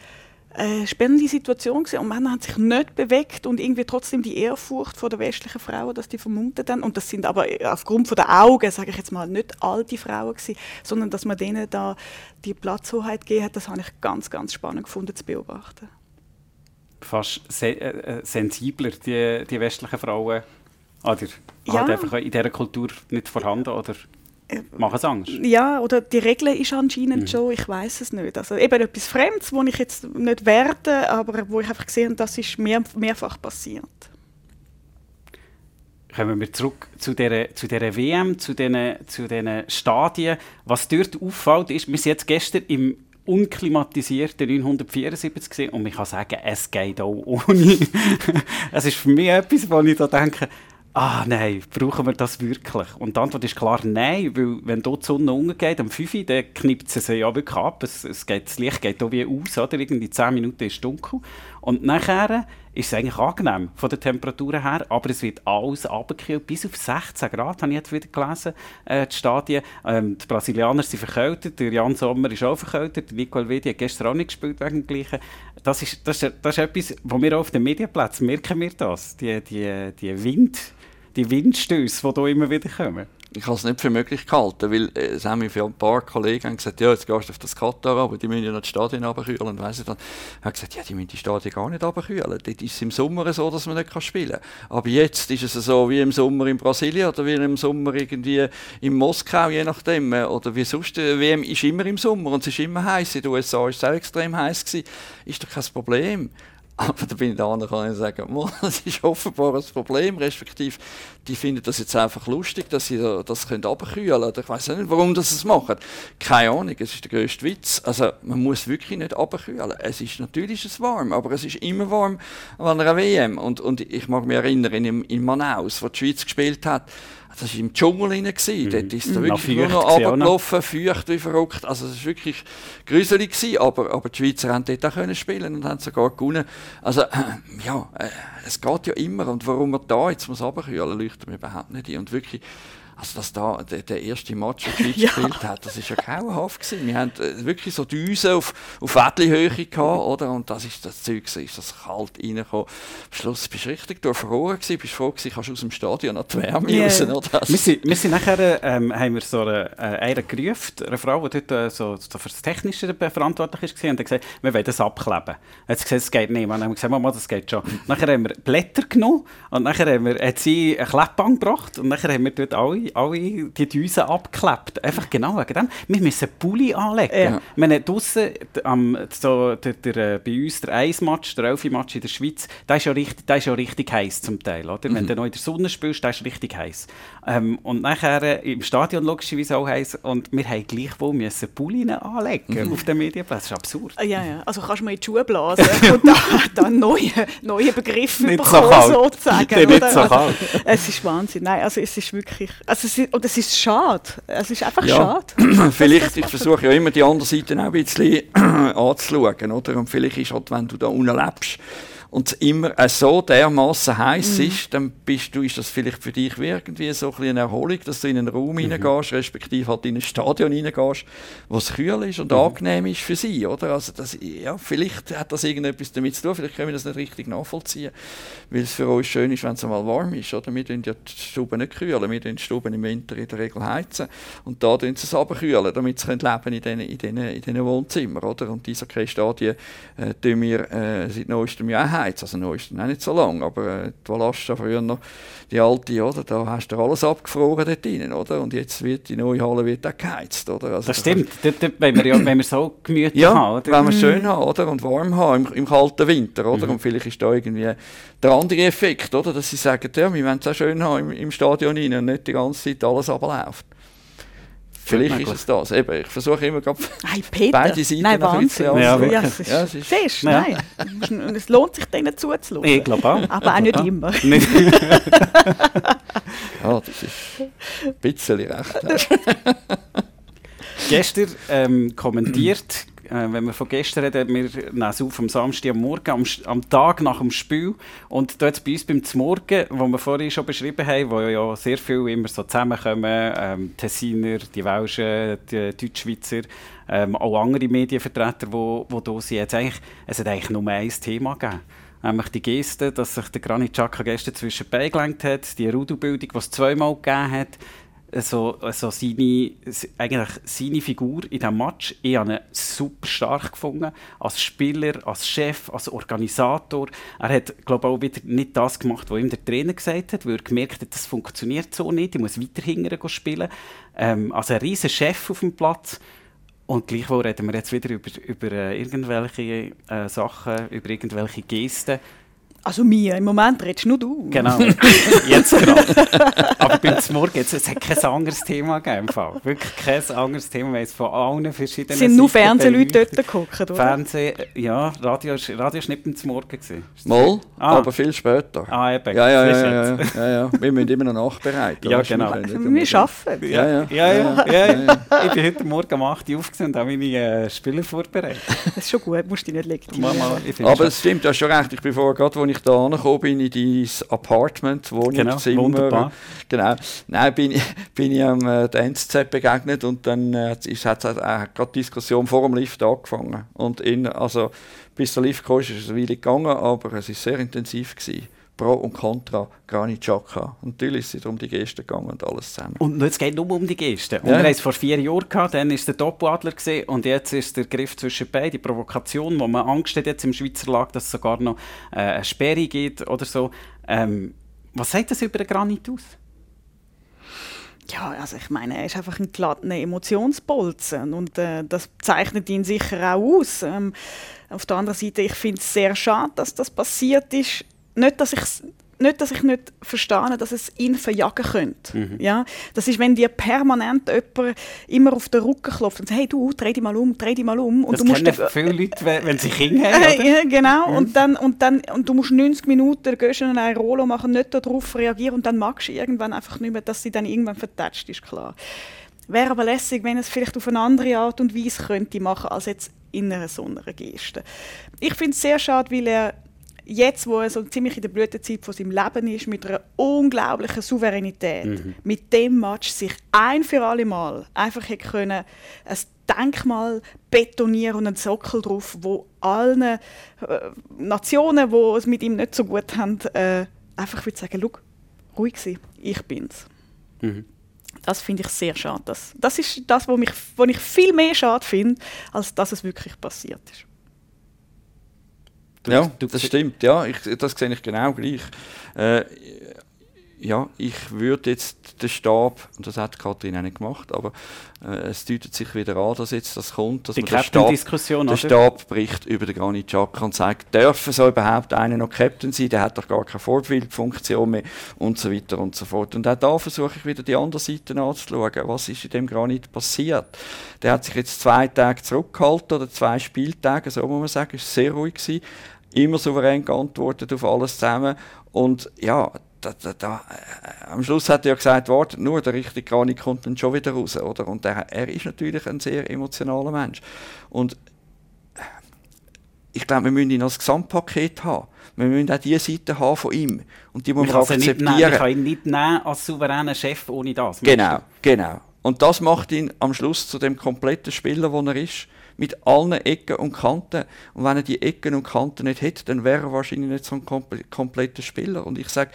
äh, spannende Situation gesehen. Und Männer haben sich nicht bewegt und irgendwie trotzdem die Ehrfurcht vor der westlichen Frauen, dass die Vermummten dann, und das sind aber aufgrund von der Augen, sage ich jetzt mal, nicht alte Frauen gewesen, sondern dass man denen da die Platzhoheit gegeben hat, das habe ich ganz, ganz spannend gefunden zu beobachten. Fast se äh, sensibler, die, die westlichen Frauen, oder ja. halt einfach in dieser Kultur nicht vorhanden, oder? Machen es Angst? Ja, oder die Regel ist anscheinend mhm. schon, ich weiß es nicht. Also eben etwas Fremdes, wo ich jetzt nicht werte, aber wo ich einfach gesehen habe, das ist mehr, mehrfach passiert. Kommen wir zurück zu dieser, zu dieser WM, zu diesen, zu diesen Stadien. Was dort auffällt, ist, wir sind jetzt gestern im unklimatisierten 974 gesehen und ich kann sagen, es geht auch ohne. es ist für mich etwas, wo ich da denke, ah nein, brauchen wir das wirklich? Und die Antwort ist klar nein, weil wenn dort die Sonne untergeht, am 5 Uhr, dann knippt sie ja wirklich ab. Es, es geht, das Licht geht auch wie aus, oder? Irgendwie 10 Minuten ist es dunkel. Und nachher ist es eigentlich angenehm von der Temperatur her, aber es wird alles runtergekühlt, bis auf 16 Grad, habe ich jetzt wieder gelesen, äh, die Stadien. Ähm, die Brasilianer sind verkältet, der Jan Sommer ist auch verkältet, der Nico hat gestern auch nicht gespielt wegen dem Gleichen. Das ist, das ist, das ist etwas, wo wir auf den Medienplätzen merken wir das, die, die, die Wind die Windstöße, die hier immer wieder kommen? Ich habe es nicht für möglich gehalten, weil äh, es haben mir ein paar Kollegen gesagt, ja, jetzt gehst du auf das Katar, aber die müssen ja noch die Stadien abkühlen. Und weiss ich dann, habe gesagt, ja, die müssen die Stadien gar nicht abkühlen. Dort ist es im Sommer so, dass man nicht spielen kann. Aber jetzt ist es so wie im Sommer in Brasilien oder wie im Sommer irgendwie in Moskau, je nachdem. Oder wie sonst, äh, WM ist immer im Sommer und es ist immer heiß. In den USA war es auch extrem heiß. Ist doch kein Problem. Aber da bin ich da kann ich sagen, das ist offenbar ein Problem, respektive die finden das jetzt einfach lustig, dass sie das können abkühlen Ich weiß nicht, warum das es machen. Keine Ahnung, es ist der größte Witz. Also man muss wirklich nicht abkühlen. Es ist natürlich ist es warm, aber es ist immer warm an einer WM. Und, und ich mag mich erinnern, in, in Manaus, wo die Schweiz gespielt hat, das war im Dschungel rein. Mhm. Dort ist er wirklich nur noch runtergelaufen, feucht wie verrückt. Also es war wirklich gruselig, gewesen, aber, aber die Schweizer haben dort auch können spielen und haben sogar gewonnen. Also äh, ja, äh, es geht ja immer. Und warum man da jetzt muss runterkühlen, leuchtet mir überhaupt nicht ein. Und wirklich, Also, dass da der, der erste Match, Ja. gespielt hat, das ist ja grauenhaft gewesen. Wir haben äh, wirklich so Düsen auf, auf Wädli-Höhe gehabt, oder? Und das ist das Zeug, gewesen, ist das kalt reingekommen. Am Schluss bist du richtig durchfroren gewesen, bist froh gewesen, kannst du aus dem Stadion noch die Wärme Ja. raus, oder? Wir sind, wir sind nachher, ähm, haben wir so eine, äh, eine gerufen, eine Frau, die dort äh, so, so für das Technische verantwortlich war, und hat gesagt, wir wollen das abkleben. Hat sie gesagt, es geht nicht. Und dann haben wir gesagt, Mama, das geht schon. nachher haben wir Blätter genommen und nachher haben wir, hat sie eine Kleppbank gebracht und nachher haben wir dort alle, alle die Düsen abgeklebt. Einfach genau wegen dem. Wir müssen Pulli anlegen. Ja. Haben draussen, am, so, der, der, äh, bei uns der Eismatch, der Elfi-Match in der Schweiz, der ist ja richtig, der ist ja richtig heiß zum Teil. Oder? Wenn du noch in der Sonne spielst, der ist richtig heiß. Ähm, und nachher äh, im Stadion logischerweise auch heiß. Und wir haben gleichwohl müssen Pulli anlegen auf den Medienplatz. Das ist absurd. Ja, ja. Also kannst du mir in die Schuhe blasen und dann, dann neue, neue Begriffe so bekommen, kalt. sozusagen. Nicht so kalt. es ist Wahnsinn. Nein, also es ist wirklich... Also es ist, und es ist schade. Es ist einfach Ja. schade. vielleicht, ich versuche ja immer die andere Seite auch ein bisschen anzuschauen, oder? Und vielleicht ist halt, wenn du da unten lebst und es immer äh, so dermaßen heiß ist, dann bist du, ist das vielleicht für dich wie irgendwie so ein bisschen eine Erholung, dass du in einen Raum reingehst, respektive halt in ein Stadion reingehst, wo es kühl ist und angenehm ist für sie, oder? Also das, ja, vielleicht hat das irgendetwas damit zu tun, vielleicht können wir das nicht richtig nachvollziehen, weil es für uns schön ist, wenn es mal warm ist, oder? Wir tun ja die Stuben nicht kühlen, wir tun die Stuben im Winter in der Regel heizen und da tun sie es aber kühlen, damit sie leben in diesen, in diesen, in Wohnzimmern, oder? Und diese Stadien äh, tun wir äh, seit neuestem Jahr heizen, also neuestem auch nicht so lange, aber äh, die Valascha früher noch, die alte, oder? Da hast du alles abgefroren dort drinnen, oder? Und jetzt wird die neue Halle wird auch geheizt, oder? Also Das da stimmt. Dort, dort, wenn, wir ja, wenn wir so gemütlich ja, haben. Oder? wenn wir es schön haben oder? und warm haben im, im kalten Winter. Oder? Und vielleicht ist da irgendwie der andere Effekt, oder? dass sie sagen, ja, wir wollen es auch schön haben im, im Stadion rein und nicht die ganze Zeit alles abläuft. Vielleicht möglich. ist es das. Eben, ich versuche immer gerade Hey, Peter. beide Seiten Nein, ein bisschen Wahnsinn. Ja, es ist, Ja, es ist- siehst, Ja. nein. Es lohnt sich, denen zuzuhören. Ich glaube auch. Aber auch nicht immer. Nicht. Ja, das ist ein bisschen recht. gestern ähm, kommentiert, äh, wenn wir von gestern reden, wir nehmen es auf am Samstag am Morgen, am, am Tag nach dem Spiel. Und dort bei uns beim Zmorgen, wo wir vorhin schon beschrieben haben, wo ja sehr viel immer so zusammenkommen, ähm, Tessiner, die Welschen, die Deutschschweizer, ähm, auch andere Medienvertreter, wo, wo da sind, hat's eigentlich, es hat eigentlich nur ein Thema gegeben. Nämlich die Geste, dass sich der Granit Xhaka gestern zwischen die Beine gelenkt hat, die Rudelbildung, die es zweimal gegeben hat, so, so seine, eigentlich seine Figur in diesem Match, ich habe ihn super stark gefunden. Als Spieler, als Chef, als Organisator. Er hat, glaube ich, auch wieder nicht das gemacht, was ihm der Trainer gesagt hat, weil er gemerkt hat, das funktioniert so nicht, ich muss weiter hingern gehen spielen. Ähm, also ein riesen Chef auf dem Platz. Und gleichwohl reden wir jetzt wieder über, über äh, irgendwelche äh, Sachen, über irgendwelche Gesten. Also mir, im Moment redest nur du. Genau, jetzt gerade. Aber beim Morgen jetzt, es hat kein anderes Thema gegeben. Wirklich kein anderes Thema. Haben es von allen verschiedenen Es sind nur Fernsehleute dort geguckt, oder? Fernsehen, ja, Radio, ist- Radio ist nicht beim Morgen. Gewesen. Mal, Ah. aber viel später. Ah, eben. Ja, ja, ja, ja, ja, ja, ja. Wir müssen immer noch nachbereiten. Ja, genau. wir arbeiten. Ja, Ja, ja, ja. ja, ja, ja, Ich bin heute Morgen um 8 Uhr aufgesehen und habe meine äh, Spieler vorbereitet. Das ist schon gut, musst dich nicht finde Aber es stimmt, du hast schon recht. Ich bin vorher gerade, als ich da angekommen bin, in dein Apartment, Wohnzimmer. wunderbar. Genau. Nein, bin, ich- bin ich am äh, NZZ begegnet und dann äh, hat es äh, gerade die Diskussion vor dem Lift angefangen. Und in, also, bis der Lift kam, ist es eine Weile gegangen, aber es war sehr intensiv. Gewesen. Pro und Contra, Granit Xhaka. Und natürlich ist es um die Geste gegangen und alles zusammen. Und es geht nur um die Gesten. Und Ja. wir haben es vor vier Jahren gehabt, dann war der Doppeladler gewesen, und jetzt ist der Griff zwischen beiden, die Provokation, wo man Angst hat jetzt im Schweizer Lag, dass es sogar noch äh, eine Sperre gibt oder so. Ähm, was sagt das über den Granit aus? Ja, also ich meine, er ist einfach ein glatter Emotionsbolzen und äh, das zeichnet ihn sicher auch aus. Ähm, auf der anderen Seite, ich finde es sehr schade, dass das passiert ist. Nicht, dass ich nicht, dass ich nicht verstehe, dass es ihn verjagen könnte. Ja? Das ist, wenn dir permanent jemand immer auf den Rücken klopft und sagt, hey du, dreh dich mal um, dreh dich mal um. Und Das du musst viele Leute, wenn, sie Kinder haben, ja, genau. Und, dann, und, dann, und du musst 90 Minuten gehst in ein Rolo machen, nicht darauf reagieren und dann magst du irgendwann einfach nicht mehr, dass sie dann irgendwann vertätscht ist, klar. Wäre aber lässig, wenn es vielleicht auf eine andere Art und Weise könnte machen, als jetzt in einer so einer Geste. Ich finde es sehr schade, weil er jetzt, wo er so ziemlich in der Blütezeit von seinem Leben ist, mit einer unglaublichen Souveränität, mhm. mit dem Match sich ein für alle Mal einfach hätte können, ein Denkmal betonieren und einen Sockel drauf, wo allen äh, Nationen, die es mit ihm nicht so gut haben, äh, einfach würde sagen, ruhig sein, ich bin's. Mhm. Das finde ich sehr schade. Das, das ist das, was mich, was ich viel mehr schade finde, als dass es wirklich passiert ist. Ja, das stimmt. Ja, ich, das sehe ich genau gleich. Äh, ja, ich würde jetzt den Stab, und das hat Kathrin auch nicht gemacht, aber äh, es deutet sich wieder an, dass jetzt das kommt, dass Die man den Stab, Diskussion, der Stab bricht über den Granit Xhaka und sagt, dürfen so überhaupt einer noch Captain sein, der hat doch gar keine Vorbildfunktion mehr und so weiter und so fort. Und auch da versuche ich wieder die andere Seite anzuschauen. Was ist in dem Granit passiert? Der hat sich jetzt zwei Tage zurückgehalten oder zwei Spieltage, so muss man sagen, ist sehr ruhig gewesen immer souverän geantwortet auf alles zusammen. Und ja, da, da, da, äh, am Schluss hat er ja gesagt, wartet nur, der richtige Granit kommt dann schon wieder raus. Oder? Und er, er ist natürlich ein sehr emotionaler Mensch. Und ich glaube, wir müssen ihn als Gesamtpaket haben. Wir müssen auch diese Seite haben von ihm. Und die muss man akzeptieren. Nicht nehmen, kann ihn nicht nehmen als souveräner Chef ohne das. Genau, genau. Und das macht ihn am Schluss zu dem kompletten Spieler, der er ist mit allen Ecken und Kanten. Und wenn er die Ecken und Kanten nicht hätte, dann wäre er wahrscheinlich nicht so ein kompletter Spieler. Und ich sage,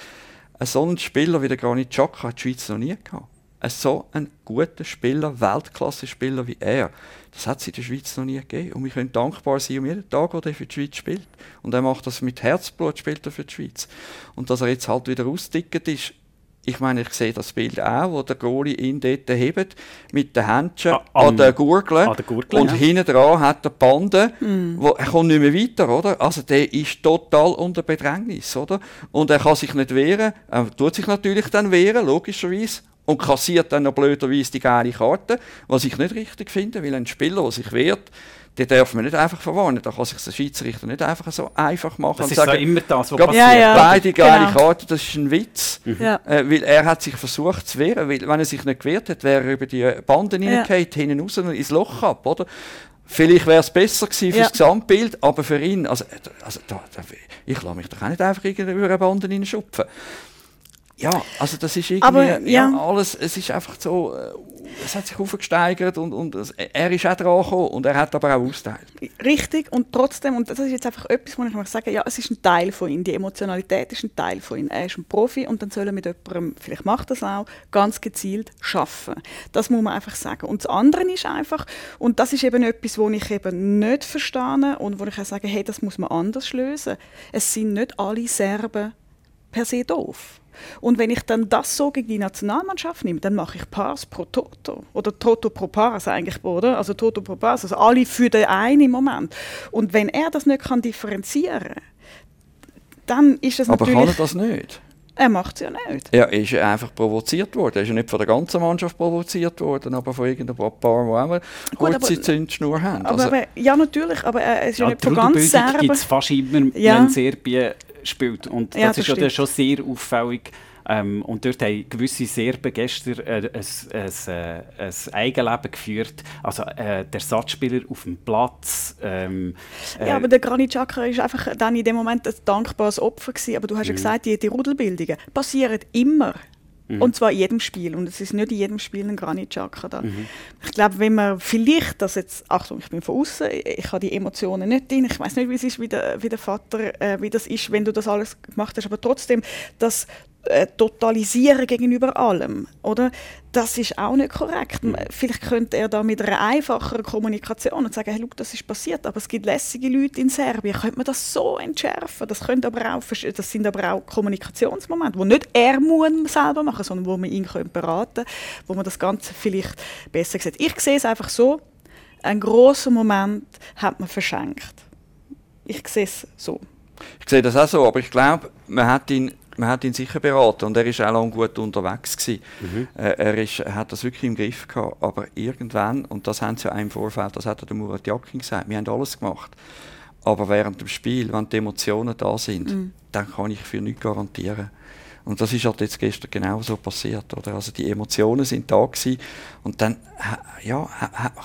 so einen Spieler wie der Granit Xhaka hat die Schweiz noch nie gehabt. Ein so ein guter Spieler, Weltklasse-Spieler wie er, das hat es in der Schweiz noch nie gegeben. Und wir können dankbar sein um jeden Tag, wo er für die Schweiz spielt. Und er macht das mit Herzblut, spielt er für die Schweiz. Und dass er jetzt halt wieder ausdicket ist, ich meine, ich sehe das Bild auch, wo der Goalie ihn dort hebt, mit den Händchen ah, an, der Gurgel. An der Gurgel und ja. hinten dran hat er Bande, mm. wo, er kommt nicht mehr weiter, oder? Also der ist total unter Bedrängnis, oder? Und er kann sich nicht wehren, er tut sich natürlich dann wehren, logischerweise, und kassiert dann noch blöderweise die geile Karte, was ich nicht richtig finde, weil ein Spieler, der sich wehrt, den darf man nicht einfach verwarnen. Da kann sich der Schiedsrichter nicht einfach so einfach machen das und ist sagen, immer das, was passiert. Ja, ja. Beide geile genau. Karten, das ist ein Witz. Mhm. Ja. Äh, weil er hat sich versucht zu wehren, weil wenn er sich nicht gewehrt hätte, wäre er über die Banden ja. hineingehauen, hinten raus und ins Loch ab, oder? Vielleicht wäre es besser gewesen für ja. das Gesamtbild, aber für ihn, also, also da, da, ich lasse mich doch auch nicht einfach über eine Bande hineinschupfen. Ja, also das ist irgendwie aber, ja. ja. alles, es ist einfach so, äh, es hat sich aufgesteigert und, und es, er ist auch dran gekommen und er hat aber auch austeilt. Richtig und trotzdem, und das ist jetzt einfach etwas, wo ich mal sagen ja, es ist ein Teil von ihm, die Emotionalität ist ein Teil von ihm. Er ist ein Profi und dann soll er mit jemandem, vielleicht macht er es auch, ganz gezielt schaffen. Das muss man einfach sagen. Und das andere ist einfach, und das ist eben etwas, wo ich eben nicht verstehe und wo ich auch sage, hey, das muss man anders lösen. Es sind nicht alle Serben per se doof. Und wenn ich dann das so gegen die Nationalmannschaft nehme, dann mache ich Pars pro Toto. Oder Toto pro Pars eigentlich, oder? Also Toto pro Pars, also alle für den einen im Moment. Und wenn er das nicht kann differenzieren dann ist das Aber natürlich... Aber kann er das nicht? Er macht es ja nicht. Ja, er ist einfach provoziert worden. Er ist ja nicht von der ganzen Mannschaft provoziert worden, aber von irgendeinem paar, die auch kurze Zündschnur haben. Aber, also, aber, ja, natürlich, aber er ist ja, ja nicht von ganz Serben. gibt es fast immer, ja. wenn Serbien spielt. Und ja, das, das, ist ja schon sehr auffällig. Ähm, und dort haben gewisse Serben gestern äh, ein, ein, ein, ein Eigenleben geführt. Also äh, der Satzspieler auf dem Platz. Ähm, äh, ja, aber der Granit Xhaka war einfach dann in dem Moment ein dankbares Opfer gewesen. Aber du hast ja mhm. gesagt, die, die Rudelbildungen passieren immer. Mhm. Und zwar in jedem Spiel. Und es ist nicht in jedem Spiel ein Granit Xhaka da. Mhm. Ich glaube, wenn man vielleicht das jetzt, Achtung, ich bin von außen, ich habe die Emotionen nicht drin, ich weiß nicht, wie es ist, wie der, wie der Vater, äh, wie das ist, wenn du das alles gemacht hast, aber trotzdem, das äh, totalisieren gegenüber allem, oder? Das ist auch nicht korrekt. Mhm. Vielleicht könnte er da mit einer einfacheren Kommunikation und sagen, hey, look, das ist passiert, aber es gibt lässige Leute in Serbien. Könnte man das so entschärfen? Das, könnte aber auch, das sind aber auch Kommunikationsmomente, wo nicht er muss selber machen, sondern wo man ihn beraten könnte, wo man das Ganze vielleicht besser sieht. Ich sehe es einfach so, ein großer Moment hat man verschenkt. Ich sehe es so. Ich sehe das auch so, aber ich glaube, man hat ihn man hat ihn sicher beraten und er ist auch lange gut unterwegs gewesen. Mhm. Äh, er, ist, er hat das wirklich im Griff gehabt, aber irgendwann, und das haben sie ja im Vorfeld, das hat der Murat Yakin gesagt, wir haben alles gemacht, aber während dem Spiel, wenn die Emotionen da sind, mhm. dann kann ich für nichts garantieren. Und das ist halt jetzt gestern genauso passiert, oder? Also die Emotionen sind da gewesen und dann, ja,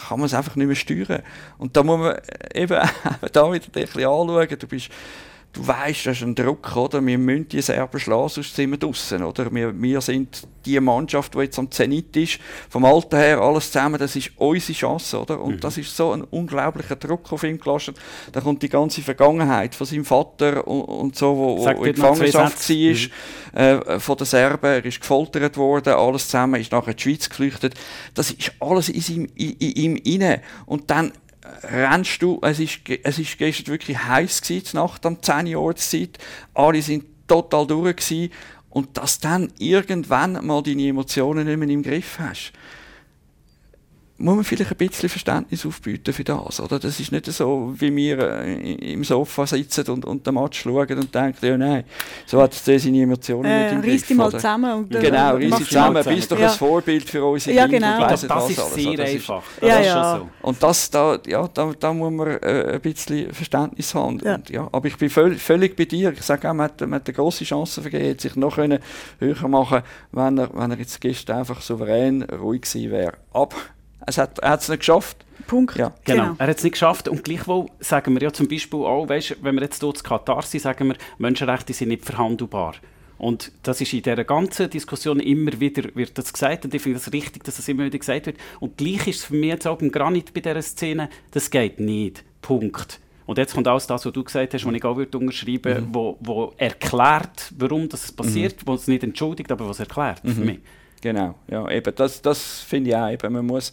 kann man es einfach nicht mehr steuern. Und da muss man eben da wieder ein bisschen anschauen, du bist du weißt, das ist ein Druck, oder? Wir müssen die Serben schlagen, sonst sind wir draußen, oder? Wir, wir sind die Mannschaft, die jetzt am Zenit ist, vom Alter her, alles zusammen, das ist unsere Chance, oder? Und mhm. das ist so ein unglaublicher Druck auf ihn gelassen. Da kommt die ganze Vergangenheit von seinem Vater und, und so, wo, wo in Gefangenschaft war, mhm. äh, von den Serben, er ist gefoltert worden, alles zusammen, ist nachher in die Schweiz geflüchtet. Das ist alles in, seinem, in, in ihm inne. Und dann rennst du, es ist, es ist gestern wirklich heiß gewesen, Nacht am 10 Uhr Zeit, alle sind total durch gewesen, und dass dann irgendwann mal deine Emotionen nicht mehr im Griff hast muss man vielleicht ein bisschen Verständnis aufbieten für das. Oder? Das ist nicht so, wie wir äh, im Sofa sitzen und, und den Match schauen und denken, ja nein, so hat es seine Emotionen äh, nicht im Griff. die mal zusammen. Und, äh, genau, reiss die zusammen, bist doch ja. ein Vorbild für unsere ja, Kinder genau. und das, das ist alles. sehr das einfach. Das ja, ist ja. So. Und das, da, ja, da, da muss man äh, ein bisschen Verständnis haben. Ja. Und, ja, aber ich bin völ völlig bei dir. Ich sage auch, man hat, man hat eine grosse Chance vergeben, sich noch höher machen wenn er, wenn er jetzt gestern einfach souverän ruhig gewesen wäre. Aber es hat, er hat es nicht geschafft. Punkt. Ja, genau. genau. Er hat es nicht geschafft. Und gleichwohl sagen wir ja zum Beispiel auch, weißt, wenn wir jetzt hier zu Katar sind, sagen wir, Menschenrechte sind nicht verhandelbar. Und das ist in dieser ganzen Diskussion immer wieder wird das gesagt und ich finde es richtig, dass das immer wieder gesagt wird. Und gleich ist es für mich jetzt auch beim Granit bei dieser Szene, das geht nicht. Punkt. Und jetzt kommt alles das, was du gesagt hast, was ich auch würde unterschreiben mhm. wo, wo erklärt, warum das passiert, mhm. wo es nicht entschuldigt, aber was erklärt mhm. für mich. Genau, ja, eben, das, das finde ich auch. Eben, man muss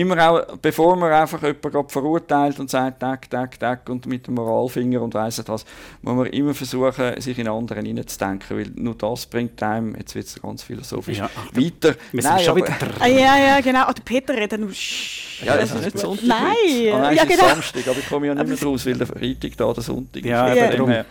immer auch, bevor man einfach jemanden verurteilt und sagt, tack, tack, tack, und mit dem Moralfinger und weiss was, muss man immer versuchen, sich in anderen hineinzudenken, weil nur das bringt einem, jetzt wird es ganz philosophisch, ja, ach, weiter. Wir sind Nein, schon wieder ah, ja, ja, genau. Oh, der Peter redet nur Ja, es ist nicht Sonntag. Nein! Oh, nein, ja, es ist genau. Samstag, aber ich komme ja nicht mehr raus, weil der Freitag da der Sonntag ja, ist. Ja,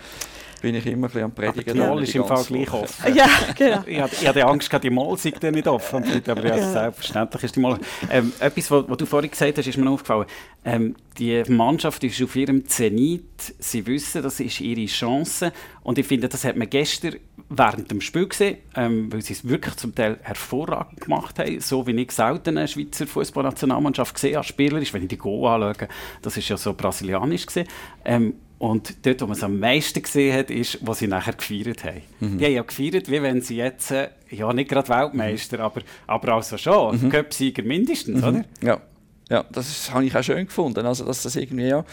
bin ich immer ein bisschen am Predigen. Aber die ist im Fall gleich offen. ja, genau. ich, hatte, ich hatte Angst, die Mal sei dann nicht offen. Aber ja, ja. selbstverständlich ist die Mal. Ähm, etwas, was, was du vorhin gesagt hast, ist mir aufgefallen. Ähm, die Mannschaft ist auf ihrem Zenit. Sie wissen, das ist ihre Chance. Und ich finde, das hat man gestern während dem Spiel gesehen, ähm, weil sie es wirklich zum Teil hervorragend gemacht haben. So wie ich selten eine Schweizer Fußballnationalmannschaft gesehen habe, spielerisch, wenn ich die Go anschaue. Das ist ja so brasilianisch gesehen. Ähm, und dort, wo man es am meisten gesehen hat, ist, was sie nachher gefeiert haben. Mhm. Die haben ja gefeiert, wie wenn sie jetzt, äh, ja nicht gerade Weltmeister, mhm. aber, aber also schon, mhm. Cup-Sieger mindestens, mhm. oder? Ja. ja, das habe ich auch schön gefunden, also dass das irgendwie, ja,